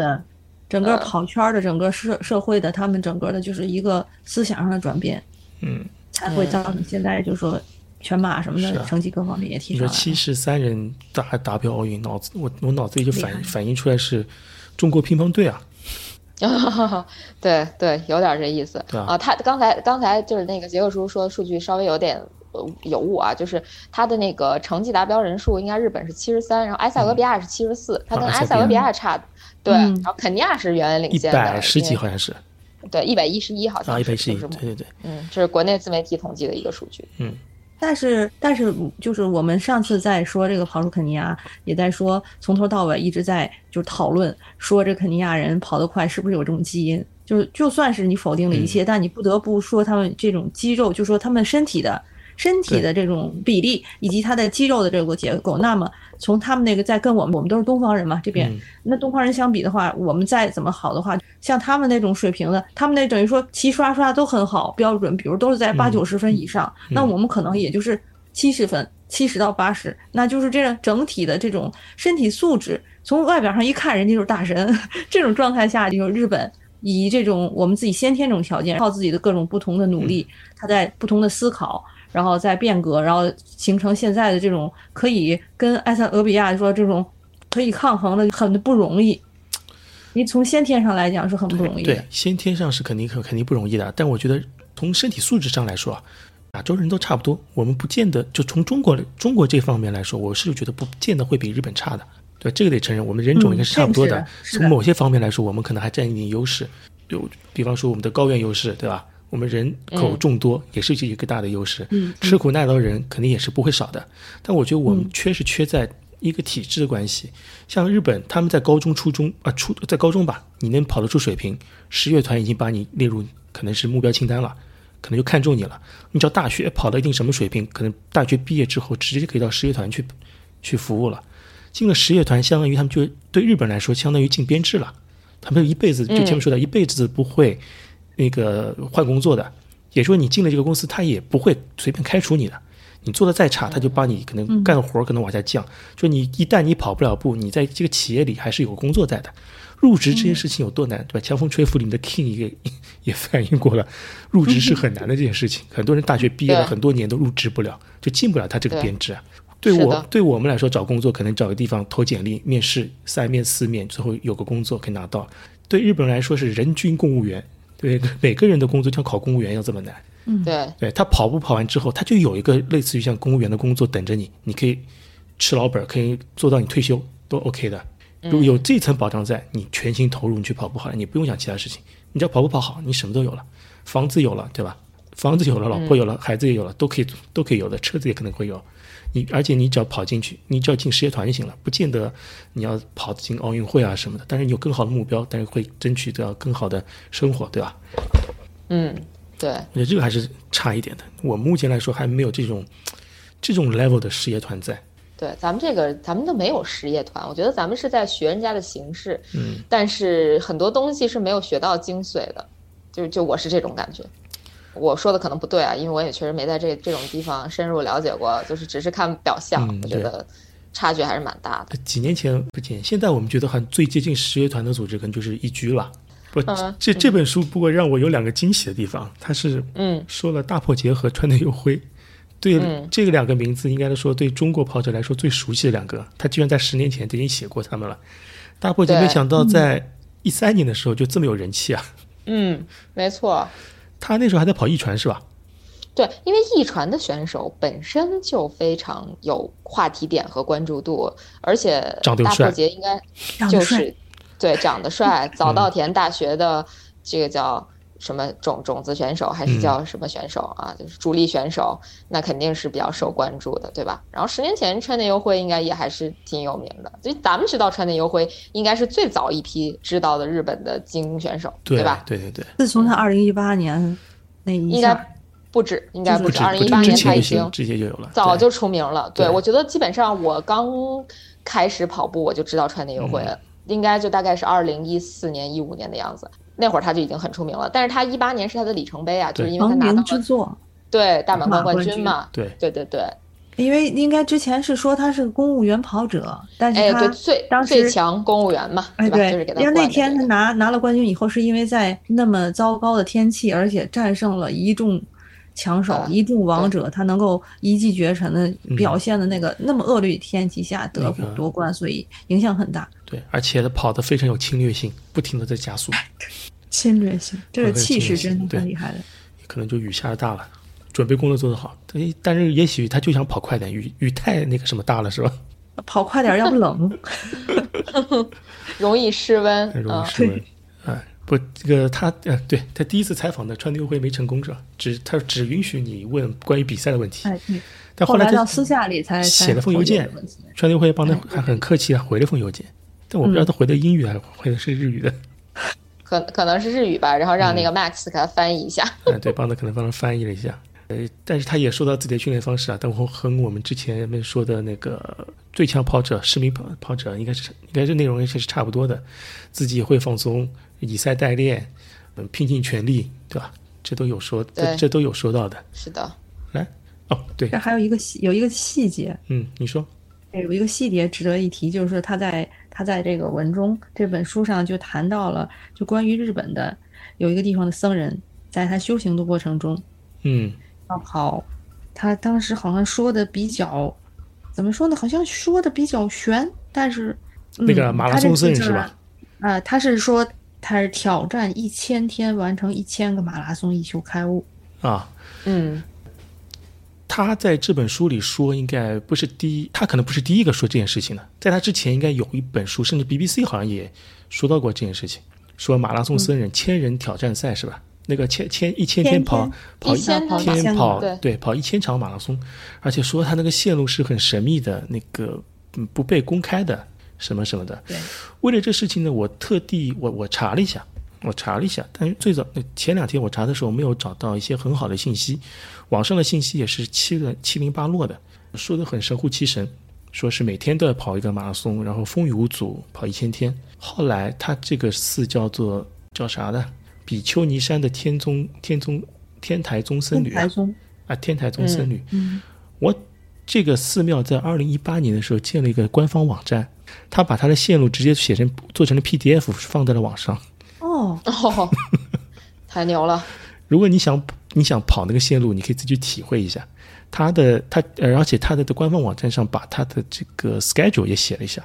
整个跑圈的，整个社社会的，他们整个的就是一个思想上的转变，嗯，才会造成现在就是说全马什么的成绩各方面也提升。你说七十三人达达标奥运，脑子我我脑子里就反反映出来是中国乒乓队啊。对对，有点这意思啊。他刚才刚才就是那个杰克叔说数据稍微有点有误啊，就是他的那个成绩达标人数应该日本是七十三，然后埃塞俄比亚是七十四，他跟埃塞俄比亚差。对，然后肯尼亚是远远领先的，一百十几好像是，对，一百一十一好像，啊，一百一十一，对对对，嗯，这是国内自媒体统计的一个数据，嗯，但是但是就是我们上次在说这个跑出肯尼亚，也在说从头到尾一直在就是讨论说这肯尼亚人跑得快是不是有这种基因，就是就算是你否定了一切，但你不得不说他们这种肌肉，就说他们身体的。身体的这种比例以及他的肌肉的这个结构，那么从他们那个在跟我们，我们都是东方人嘛，这边那东方人相比的话，我们再怎么好的话，像他们那种水平的，他们那等于说齐刷刷都很好标准，比如都是在八九十分以上，那我们可能也就是七十分，七十到八十，那就是这样整体的这种身体素质，从外表上一看，人家就是大神，这种状态下，就是日本以这种我们自己先天这种条件，靠自己的各种不同的努力，他在不同的思考。然后再变革，然后形成现在的这种可以跟埃塞俄比亚说这种可以抗衡的，很不容易。你从先天上来讲是很不容易。对，先天上是肯定肯肯定不容易的。但我觉得从身体素质上来说，亚洲人都差不多。我们不见得就从中国中国这方面来说，我是觉得不见得会比日本差的。对，这个得承认，我们人种应该是差不多的。从某些方面来说，我们可能还占一点优势。就比方说我们的高原优势，对吧？我们人口众多，也是一个大的优势。嗯，吃苦耐劳人肯定也是不会少的。但我觉得我们缺是缺在一个体制的关系。像日本，他们在高中、初中啊，初在高中吧，你能跑得出水平，十乐团已经把你列入可能是目标清单了，可能就看中你了。你只要大学跑到一定什么水平，可能大学毕业之后直接可以到十乐团去去服务了。进了十乐团，相当于他们就对日本来说，相当于进编制了。他们一辈子就前面说的，一辈子不会。那个换工作的，也说你进了这个公司，他也不会随便开除你的。你做的再差，他就把你可能干活可能往下降。就你一旦你跑不了步，你在这个企业里还是有工作在的。入职这件事情有多难，对吧？强风吹拂里面的 King 也也反映过了，入职是很难的这件事情。很多人大学毕业了很多年都入职不了，就进不了他这个编制。对我对我们来说，找工作可能找个地方投简历，面试三面四面，最后有个工作可以拿到。对日本人来说是人均公务员。对每个人的工作像考公务员要这么难，嗯，对，对他跑步跑完之后，他就有一个类似于像公务员的工作等着你，你可以吃老本，可以做到你退休都 OK 的。如果有这层保障在，你全心投入，你去跑步好了，你不用想其他事情，你只要跑步跑好，你什么都有了，房子有了，对吧？房子有了，老婆有了，孩子也有了，都可以都可以有的，车子也可能会有。你而且你只要跑进去，你只要进事业团就行了，不见得你要跑进奥运会啊什么的。但是你有更好的目标，但是会争取到更好的生活，对吧？嗯，对。我觉得这个还是差一点的。我目前来说还没有这种这种 level 的事业团在。对，咱们这个咱们都没有实业团，我觉得咱们是在学人家的形式，嗯，但是很多东西是没有学到精髓的，就就我是这种感觉。我说的可能不对啊，因为我也确实没在这这种地方深入了解过，就是只是看表象，我觉得差距还是蛮大的。几年前不见，现在我们觉得很最接近实业团的组织，可能就是一居了。不，这这本书不过让我有两个惊喜的地方，它是嗯说了大破节和川内优辉，对这个两个名字，应该说对中国跑者来说最熟悉的两个，他居然在十年前就已经写过他们了。大破节没想到在一三年的时候就这么有人气啊！嗯，没错。他那时候还在跑一传是吧？对，因为一传的选手本身就非常有话题点和关注度，而且大破节应该就是对长得帅，早稻田大学的这个叫什么种种子选手还是叫什么选手啊？就是主力选手，那肯定是比较受关注的，对吧？然后十年前川内优辉应该也还是挺有名的，所以咱们知道川内优辉应该是最早一批知道的日本的精英选手，对吧？对对对。自从他二零一八年那一应该不止，应该不止。二零一八年他已经直接就有了，早就出名了。对，我觉得基本上我刚开始跑步我就知道川内优辉了，应该就大概是二零一四年一五年的样子。那会儿他就已经很出名了，但是他一八年是他的里程碑啊，就是因为他拿到了对大满贯冠军嘛，对对对对，因为应该之前是说他是个公务员跑者，但是哎，他当时最强公务员嘛，哎，吧？对，就是给他因为那天他拿拿了冠军以后，是因为在那么糟糕的天气，而且战胜了一众强手、啊一众王者，他能够一骑绝尘的表现的那个、那么恶劣天气下得那个夺冠，所以影响很大。对，而且他跑得非常有侵略性，不停的在加速，侵略性，这个气势真的侵略性对很厉害的。可能就雨下的大了，准备工作做得好。但但是也许他就想跑快点，雨雨太那个什么大了是吧？跑快点儿，要不冷。容易失温容易啊。失温。哎，不，这个他，呃，对他第一次采访的川奥会没成功是吧？只他只允许你问关于比赛的问题，哎，对。但后来到私下里才才写了封邮件川奥会帮他还很客气的回了封邮件，但我不知道他回的英语还是回的是日语的。可可能是日语吧，然后让那个嗯 Max 给他翻译一下。嗯，对，帮他可能帮他翻译了一下。呃，但是他也说到自己的训练方式啊，但我和我们之前们说的那个最强跑者、市民跑跑者应该是应该是内容应该是差不多的，自己也会放松，以赛代练，嗯，拼尽全力，对吧？这都有说，这这都有说到的。是的，来，哦，对这，还有一个细有一个细节，嗯，你说，有一个细节值得一提，就是说他在他在这个文中这本书上就谈到了，就关于日本的有一个地方的僧人，在他修行的过程中嗯要跑，他当时好像说的比较怎么说呢？好像说的比较悬，但是、嗯、那个马拉松僧人是吧？啊、他是说他是挑战一千天完成一千个马拉松以求开悟。啊，嗯，他在这本书里说，应该不是第一，他可能不是第一个说这件事情的。在他之前，应该有一本书，甚至 BBC 好像也说到过这件事情，说马拉松僧人千人挑战赛是吧？那个千千一千天跑跑一天跑对。对跑一千场马拉松，而且说他那个线路是很神秘的，那个嗯不被公开的什么什么的。对，为了这事情呢，我特地我我查了一下，我查了一下，但是最早前两天我查的时候没有找到一些很好的信息，网上的信息也是七零七零八落的，说的很神乎其神，说是每天都要跑一个马拉松，然后风雨无阻跑一千天。后来他这个寺叫做叫啥的？比丘尼山的天宗天宗天台宗僧侣啊天台宗僧侣，嗯，我这个寺庙在二零一八年的时候建了一个官方网站，他把他的线路直接写成做成了 PDF 放在了网上。哦，哦，太牛了。如果你想你想跑那个线路，你可以自己去体会一下。他的他呃，而且他的官方网站上把他的这个 schedule 也写了一下，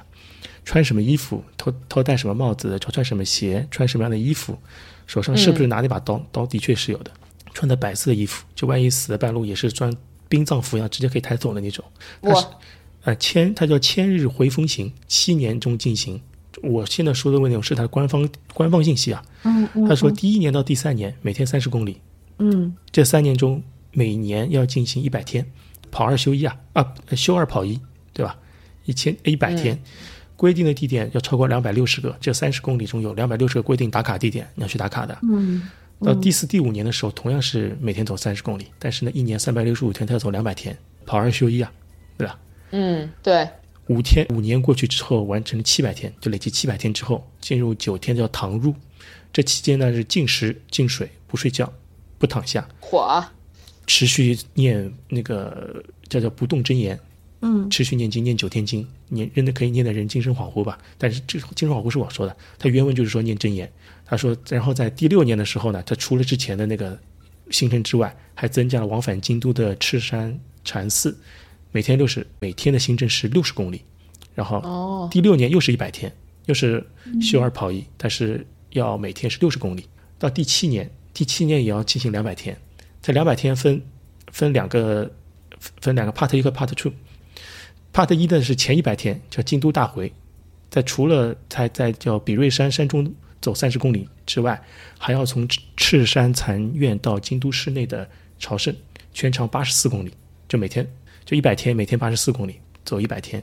穿什么衣服，头头戴什么帽子，脚穿什么鞋，穿什么样的衣服，手上是不是拿那把刀？刀的确是有的，穿的白色的衣服，就万一死在半路也是穿殡葬服一样，直接可以抬走的那种。他是哇，呃，千它叫千日回风行，七年中进行。我现在说的内容是它的官方官方信息啊。嗯嗯，他说第一年到第三年每天三十公里，嗯这三年中每年要进行一百天，跑二休一啊啊，休二跑一，对吧？一千一百天，规定的地点要超过两百六十个，这三十公里中有两百六十个规定打卡地点，你要去打卡的。嗯到第四、第五年的时候，同样是每天走三十公里，但是呢，一年三百六十五天，他要走两百天，跑二休一啊，对吧？嗯，对，五天五年过去之后，完成了七百天，就累计七百天之后，进入九天叫堂入。这期间呢是禁食、禁水、不睡觉、不躺下，火，持续念那个叫叫不动真言，嗯持续念经，念九天经，念真的可以念的人精神恍惚吧。但是这精神恍惚是我说的，他原文就是说念真言。他说，然后在第六年的时候呢，他除了之前的那个行程之外，还增加了往返京都的赤山禅寺，每天六十，每天的行程是六十公里。然后哦，第六年又是一百天，又是休二跑一，但是要每天是六十公里。到第七年，第七年也要进行两百天，这两百天分分两个分两个 part 一和 part two。part 一的是前一百天叫京都大回，在除了在在叫比瑞山山中走三十公里之外，还要从赤赤山残院到京都市内的朝圣，全长八十四公里，就每天就一百天，每天八十四公里，走一百天。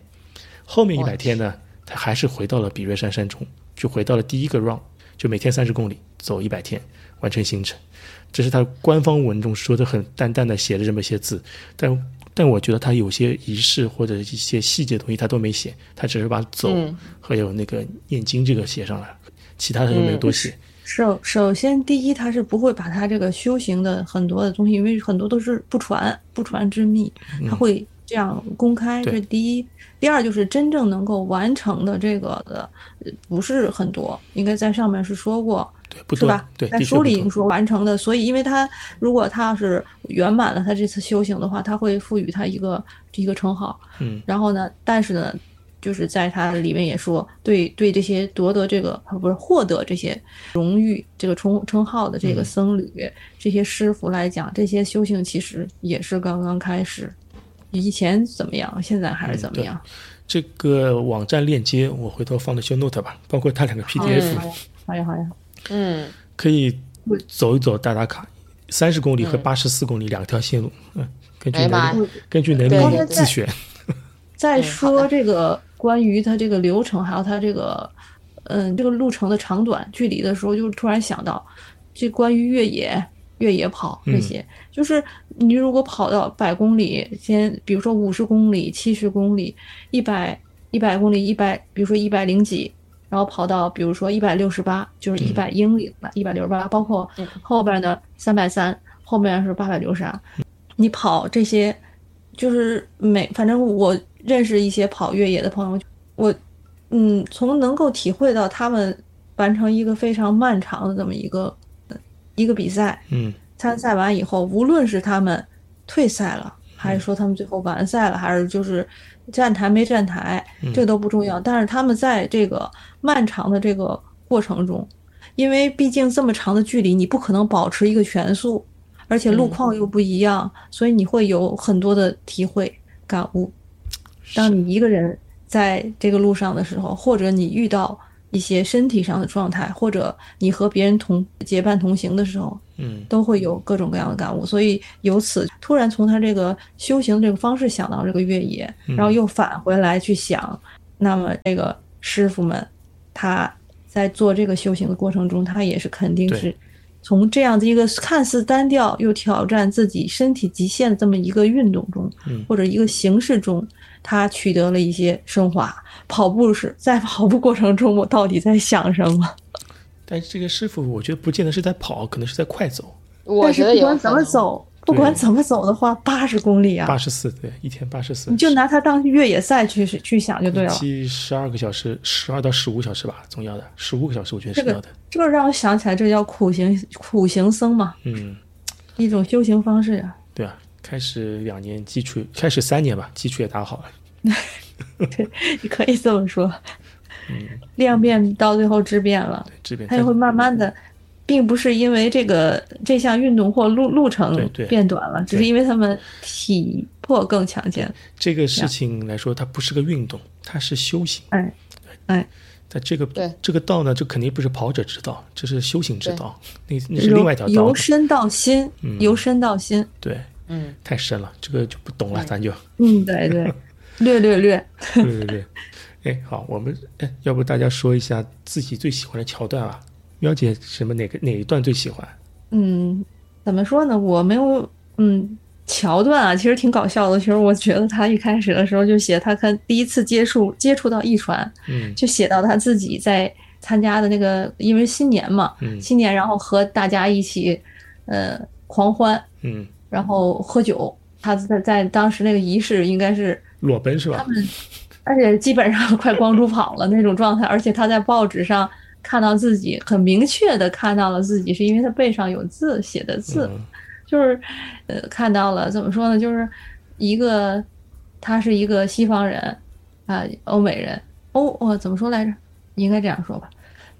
后面一百天呢，他还是回到了比瑞山山中，就回到了第一个 round，就每天三十公里，走一百天，完成行程。这是他官方文中说的很淡淡的写了这么些字，但但我觉得他有些仪式或者一些细节的东西他都没写，他只是把走嗯还有那个念经这个写上来，其他的都没有多写。首首先，第一，他是不会把他这个修行的很多的东西，因为很多都是不传不传之秘，他会这样公开，这对是第一。第二就是真正能够完成的这个的呃不是很多，应该在上面是说过，对，不多是吧？对，在书里已经说完成的，所以因为他如果他要是圆满了他这次修行的话，他会赋予他一个一个称号。嗯，然后呢，但是呢，就是在他里面也说，对对这些夺得这个啊不是获得这些荣誉这个称称号的这个嗯。僧侣、这些师傅来讲，这些修行其实也是刚刚开始。以前怎么样，现在还是怎么对样？这个网站链接我回头放到 show note 吧，包括他两个 PDF，、好呀，好呀，嗯，可以走一走打打卡，三十公里和嗯。八十四公里两条线路，嗯，根据根据能力自选，再说这个关于它这个流程，还有它这个，嗯，这个路程的长短、距离的时候，就突然想到，这关于越野、越野跑这些，就是你如果跑到百公里，先比如说五十公里、七十公里、一百一百公里、一百，比如说一百零几，然后跑到比如说一百六十八，就是一百英里吧，一百六十八，包括嗯后边的三百三，后面是八百六十二，你跑这些。就是每反正我认识一些跑越野的朋友，我嗯从能够体会到他们完成一个非常漫长的这么一个一个比赛，嗯。参赛完以后，无论是他们退赛了，还是说他们最后完赛了，还是就是站台没站台，这都不重要。但是他们在这个漫长的这个过程中，因为毕竟这么长的距离，你不可能保持一个全速，而且路况又不一样，所以你会有很多的体会感悟。当你一个人在这个路上的时候，或者你遇到一些身体上的状态，或者你和别人同结伴同行的时候，嗯。都会有各种各样的感悟。所以由此突然从他这个修行这个方式想到这个越野，然后又返回来去想，那么这个师傅们他在做这个修行的过程中，他也是肯定是对从这样的一个看似单调又挑战自己身体极限的这么一个运动中，嗯或者一个形式中，他取得了一些升华。跑步是在跑步过程中，我到底在想什么？但是这个师傅我觉得不见得是在跑，可能是在快走，我但是觉得不管怎么，走，不管怎么走的话，八十公里啊。八，十四对，一天八十四，你就拿它当越野赛去去想就对了。七十二个小时，十二到十五小时吧，总要的，十五个小时我觉得这个是要的，这个让我想起来，这叫苦行苦行僧嘛，嗯，一种修行方式呀、对啊，开始两年基础，开始三年吧，基础也打好了，你可以这么说。嗯。量变到最后质变了，质变它就会慢慢的，并不是因为这个这项运动或路路程变短了，只是因为他们体魄更强健。这个事情来说，它不是个运动，它是修行。哎，哎，它这个对这个道呢，这肯定不是跑者之道，这是修行之道，那那是另外一条道。由身到心，嗯由身到心。对，嗯，太深了，这个就不懂了，咱就嗯，对对，略略略。略略略。哎，好，我们哎，要不大家说一下自己最喜欢的桥段吧？喵姐什么哪个哪一段最喜欢？嗯，怎么说呢？我没有嗯桥段啊，其实挺搞笑的。其实我觉得他一开始的时候就写他看第一次接触接触到一传，嗯就写到他自己在参加的那个，因为新年嘛，嗯新年然后和大家一起呃狂欢，嗯，然后喝酒。他在在当时那个仪式应该是裸奔是吧？他们而且基本上快光猪跑了那种状态，而且他在报纸上看到自己很明确的看到了自己，是因为他背上有字写的字，嗯就是呃看到了怎么说呢，就是一个他是一个西方人啊、欧美人，欧我怎么说来着？应该这样说吧，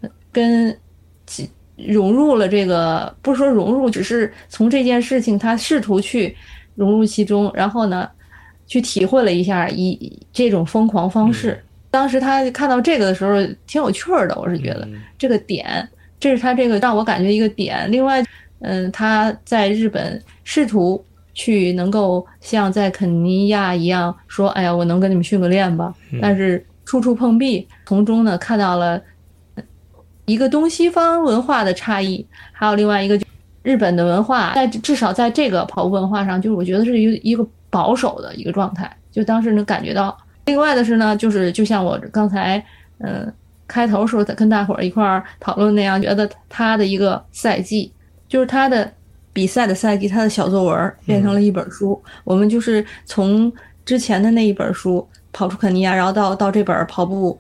呃跟其融入了这个，不是说融入，只是从这件事情他试图去融入其中，然后呢，去体会了一下以这种疯狂方式。当时他看到这个的时候，挺有趣儿的，我是觉得。嗯这个点，这是他这个让我感觉一个点。另外，嗯，他在日本试图去能够像在肯尼亚一样说，哎呀，我能跟你们训个练吧，但是处处碰壁，从中呢看到了呃一个东西方文化的差异，还有另外一个就日本的文化，在至少在这个跑步文化上，就是我觉得是一个一个保守的一个状态，就当时能感觉到。另外的是呢，就是就像我刚才嗯、呃开头时候跟大伙儿一块儿讨论那样，觉得他的一个赛季，就是他的比赛的赛季，他的小作文儿变成了一本书。我们就是从之前的那一本书《跑出肯尼亚》，然后到到这本《跑步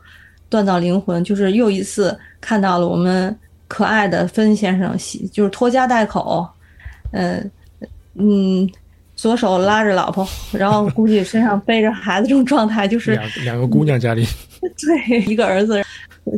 锻造灵魂》，就是又一次看到了我们可爱的芬先生，就是拖家带口，嗯嗯，左手拉着老婆，然后估计身上背着孩子这种状态，就 是两两个姑娘家里，对，一个儿子，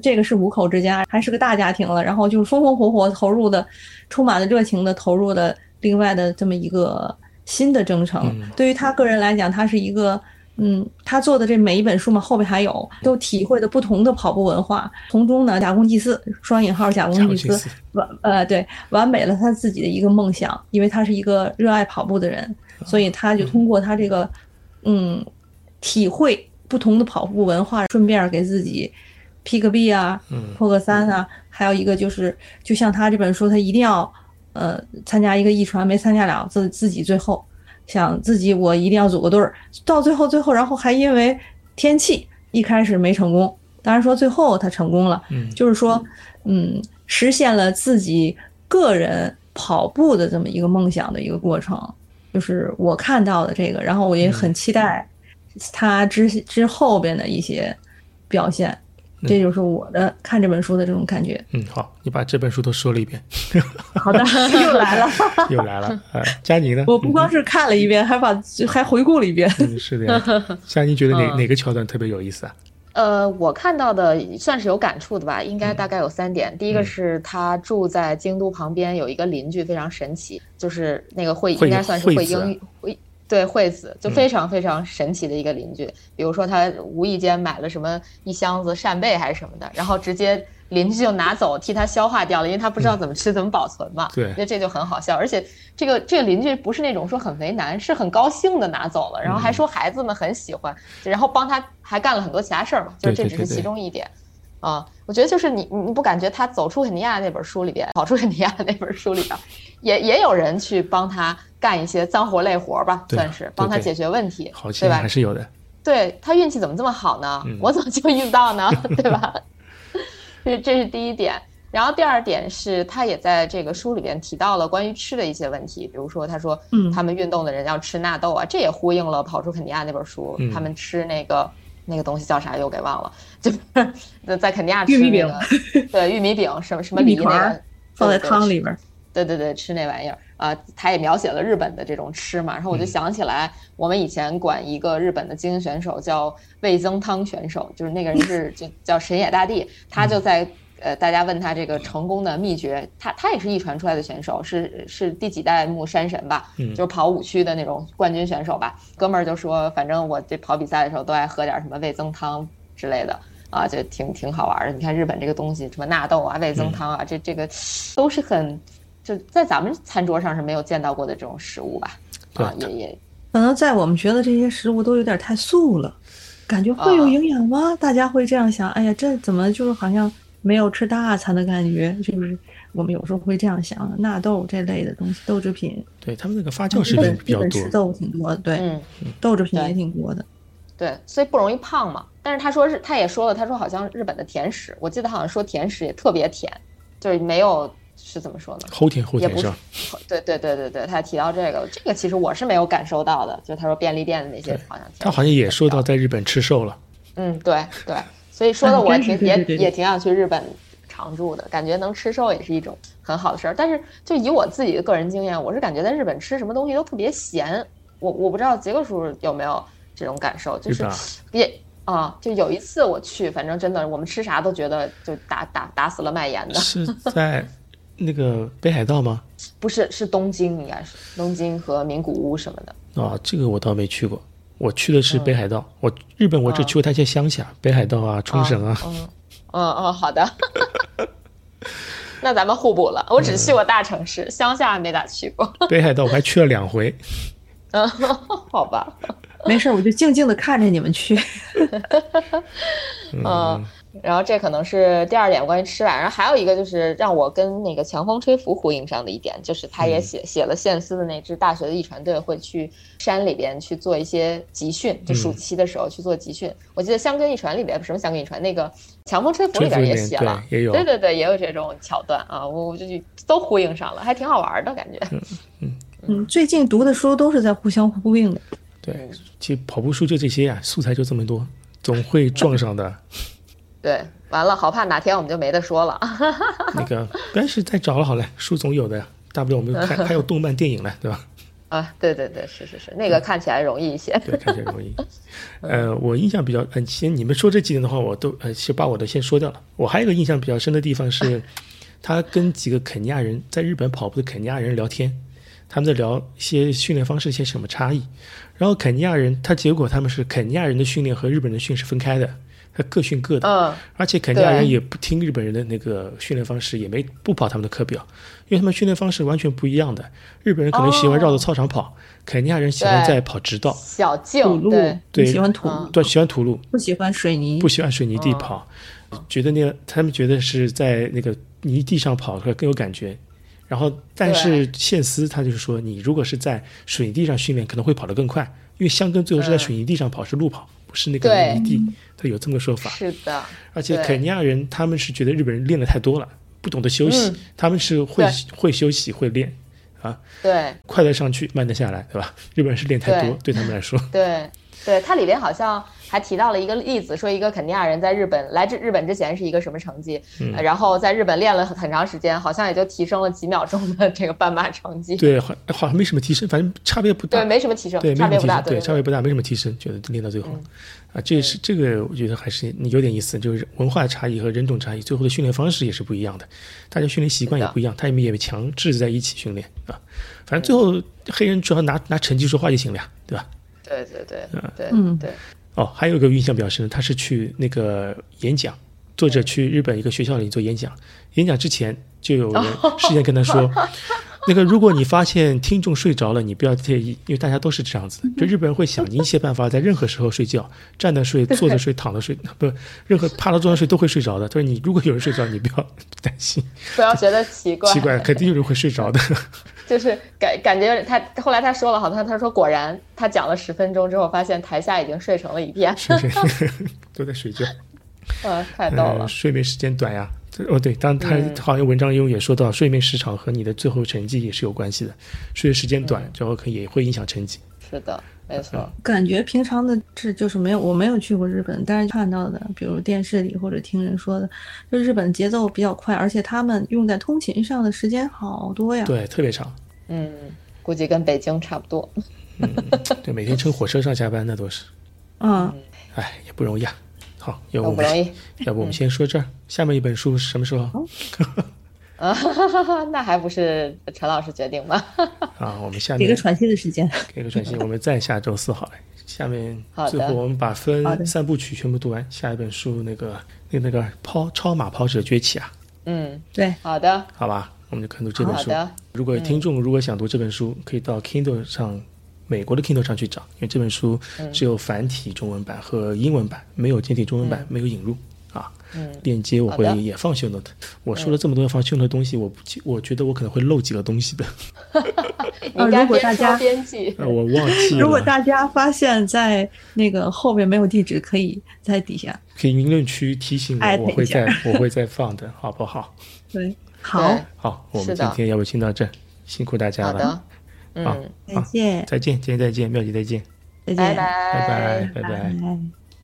这个是五口之家，还是个大家庭了，然后就是风风火火投入的，充满了热情的投入的另外的这么一个。新的征程，对于他个人来讲，他是一个，嗯，他做的这每一本书嘛，后边还有都体会的不同的跑步文化，从中呢，假公济私，双引号假公济私，完，呃，对，完美了他自己的一个梦想，因为他是一个热爱跑步的人，所以他就通过他这个，嗯，体会不同的跑步文化，顺便给自己 P 个 B 啊，破个三啊，还有一个就是，就像他这本书，他一定要。呃，参加一个艺传没参加了，自自己最后想自己我一定要组个队儿，到最后最后，然后还因为天气一开始没成功，当然说最后他成功了，嗯，就是说，嗯，实现了自己个人跑步的这么一个梦想的一个过程，就是我看到的这个，然后我也很期待他之之后边的一些表现。这就是我的看这本书的这种感觉。嗯，好，你把这本书都说了一遍。好的，又来了，又来了。啊，佳妮呢？我不光是看了一遍，还把还回顾了一遍。嗯，是的呀。佳妮觉得哪 哪个桥段特别有意思啊？呃，我看到的算是有感触的吧，应该大概有三点。第一个是他住在京都旁边，有一个邻居非常神奇，就是那个会应该算是会英语会。对惠子就非常非常神奇的一个邻居，比如说他无意间买了什么一箱子扇贝还是什么的，然后直接邻居就拿走替他消化掉了，因为他不知道怎么吃怎么保存嘛。对，那这就很好笑，而且这个这个邻居不是那种说很为难，是很高兴的拿走了，然后还说孩子们很喜欢，然后帮他还干了很多其他事儿嘛，就是这只是其中一点。啊，我觉得就是你，你不感觉他走出肯尼亚那本书里边，跑出肯尼亚那本书里边，也也有人去帮他干一些脏活累活吧，算是帮他解决问题，对吧？还是有的。对他运气怎么这么好呢？我怎么就遇不到呢？对吧？这这是第一点。然后第二点是他也在这个书里边提到了关于吃的一些问题，比如说他说，他们运动的人要吃纳豆啊，这也呼应了跑出肯尼亚那本书，他们吃那个。那个东西叫啥又给忘了，就是 在肯尼亚吃那个，对玉米饼什么什么梨那个放在汤里边，对对对，吃那玩意儿啊，他也描写了日本的这种吃嘛，然后我就想起来，我们以前管一个日本的精英选手叫味增汤选手，就是那个人是 就叫神野大地，他就在。呃，大家问他这个成功的秘诀，他他也是一传出来的选手，是是第几代木山神吧？嗯，就是跑五区的那种冠军选手吧。哥们儿就说，反正我这跑比赛的时候都爱喝点什么味增汤之类的啊，就挺挺好玩的。你看日本这个东西，什么纳豆啊、味增汤啊，这这个都是很就在咱们餐桌上是没有见到过的这种食物吧？啊，也也可能在我们觉得这些食物都有点太素了，感觉会有营养吗？大家会这样想？哎呀，这怎么就是好像。没有吃大餐的感觉，就是我们有时候会这样想，纳豆这类的东西，豆制品，对他们那个发酵食品比较多，吃豆挺多的，对，豆制品也挺多的，对，所以不容易胖嘛。但是他说是，他也说了，他说好像日本的甜食，我记得好像说甜食也特别甜，就是没有是怎么说呢？齁甜齁甜是吧？对对对对对，他提到这个，这个其实我是没有感受到的，就他说便利店的那些好像，他好像也说到在日本吃瘦了，嗯，对对。所以说的我挺也也挺想去日本常住的，感觉能吃瘦也是一种很好的事儿。但是就以我自己的个人经验，我是感觉在日本吃什么东西都特别咸。我我不知道杰克叔有没有这种感受，就是也啊，就有一次我去，反正真的我们吃啥都觉得就打打打死了卖盐的。是在那个北海道吗？不是，是东京，应该是东京和名古屋什么的。啊，这个我倒没去过。我去的是北海道，我日本我只去过它一些乡下，北海道啊、冲绳啊。嗯嗯嗯，好的。那咱们互补了，我只去过大城市，乡下没咋去过。北海道我还去了两回。嗯，好吧，没事，我就静静的看着你们去。嗯。然后这可能是第二点关于吃吧，然后还有一个就是让我跟那个强风吹拂呼应上的一点，就是他也写写了线思的那支大学的艺传队会去山里边去做一些集训，就暑期的时候去做集训。我记得香根艺传里边什么香根艺传那个强风吹拂里边也写了，也有，对对对，也有这种桥段啊，我我就都呼应上了，还挺好玩的感觉。嗯嗯，最近读的书都是在互相呼应的。对，其实跑步书就这些呀，素材就这么多，总会撞上的。对，完了，好怕哪天我们就没得说了。那个，但是再找了好了，书总有的呀，大不了我们看，还有动漫电影呢，对吧？啊，对对对，是是是，那个看起来容易一些。对，看起来容易。呃，我印象比较，呃，先你们说这几点的话，我都呃，先把我的先说掉了。我还有一个印象比较深的地方是，他跟几个肯尼亚人在日本跑步的肯尼亚人聊天，他们在聊一些训练方式一些什么差异。然后肯尼亚人，他结果他们是肯尼亚人的训练和日本人的训是分开的。他各训各的，嗯，而且肯尼亚人也不听日本人的那个训练方式，也没不跑他们的课表，因为他们训练方式完全不一样的。日本人可能喜欢绕着操场跑，肯尼亚人喜欢在跑直道、小径、土路，对，喜欢土路，对，喜欢土路，不喜欢水泥，不喜欢水泥地跑，觉得那个他们觉得是在那个泥地上跑会更有感觉。然后，但是线斯他就是说，你如果是在水泥地上训练，可能会跑得更快，因为香根最后是在水泥地上跑，是路跑。不是那个泥地，他有这么个说法。是的，而且肯尼亚人他们是觉得日本人练的太多了，不懂得休息。他们是会会休息会练，啊，对，快的上去，慢的下来，对吧？日本人是练太多，对他们来说。对，对，它里边好像。还提到了一个例子，说一个肯尼亚人在日本来至日本之前是一个什么成绩，然后在日本练了很很长时间，好像也就提升了几秒钟的这个半马成绩。对，好好像没什么提升，反正差别不大。对，没什么提升，对，差别不大，对，差别不大，没什么提升，觉得练到最后，啊，这是这个，我觉得还是有点意思，就是文化差异和人种差异，最后的训练方式也是不一样的，大家训练习惯也不一样，他们也被强制在一起训练啊，反正最后黑人主要拿拿成绩说话就行了呀，对吧？对对对，对，嗯。对。哦，还有一个印象比较深，他是去那个演讲，作者去日本一个学校里做演讲，演讲之前就有人事先跟他说，那个如果你发现听众睡着了，你不要介意，因为大家都是这样子，就日本人会想尽一切办法在任何时候睡觉，站着睡、坐着睡、躺着睡，不，任何趴着、坐着睡都会睡着的。他说你如果有人睡着，你不要担心，不要觉得奇怪，奇怪，肯定有人会睡着的。就是感感觉他后来他说了，好像他说果然他讲了十分钟之后，发现台下已经睡成了一片，都在睡觉。呃，太逗了。睡眠时间短呀，哦对，当他好像文章中也说到，睡眠时长和你的最后成绩也是有关系的。睡的时间短，之后可也会影响成绩。是的，没错。感觉平常的这就是没有，我没有去过日本，但是看到的，比如电视里或者听人说的，就日本节奏比较快，而且他们用在通勤上的时间好多呀。对，特别长。嗯，估计跟北京差不多。嗯，对，每天乘火车上下班那都是。嗯，哎，也不容易啊。好，要不不容易。要不我们先说这儿，下面一本书什么时候？啊，那还不是陈老师决定吗？啊，我们下面给个喘息的时间，给个喘息，我们再下周四好了。下面最后我们把分三部曲全部读完，下一本书那个那那个抛超马抛者崛起啊。嗯，对，好的，好吧。我们就看读这本书。好的。如果听众如果想读这本书，可以到 Kindle 上，美国的 Kindle 上去找，因为这本书只有繁体中文版和英文版，没有简体中文版，没有引入啊。嗯。链接我会也放修 note。我说了这么多放修 note 的东西，我不，我觉得我可能会漏几个东西的。呃如果大家编辑，我忘记了。如果大家发现在那个后面没有地址，可以在底下，可以评论区提醒我，我会再我会再放的，好不好？对。好，好，我们今天要不先到这，辛苦大家了。好的，再见，再见，今天再见，妙姐再见，再见，拜拜，拜拜。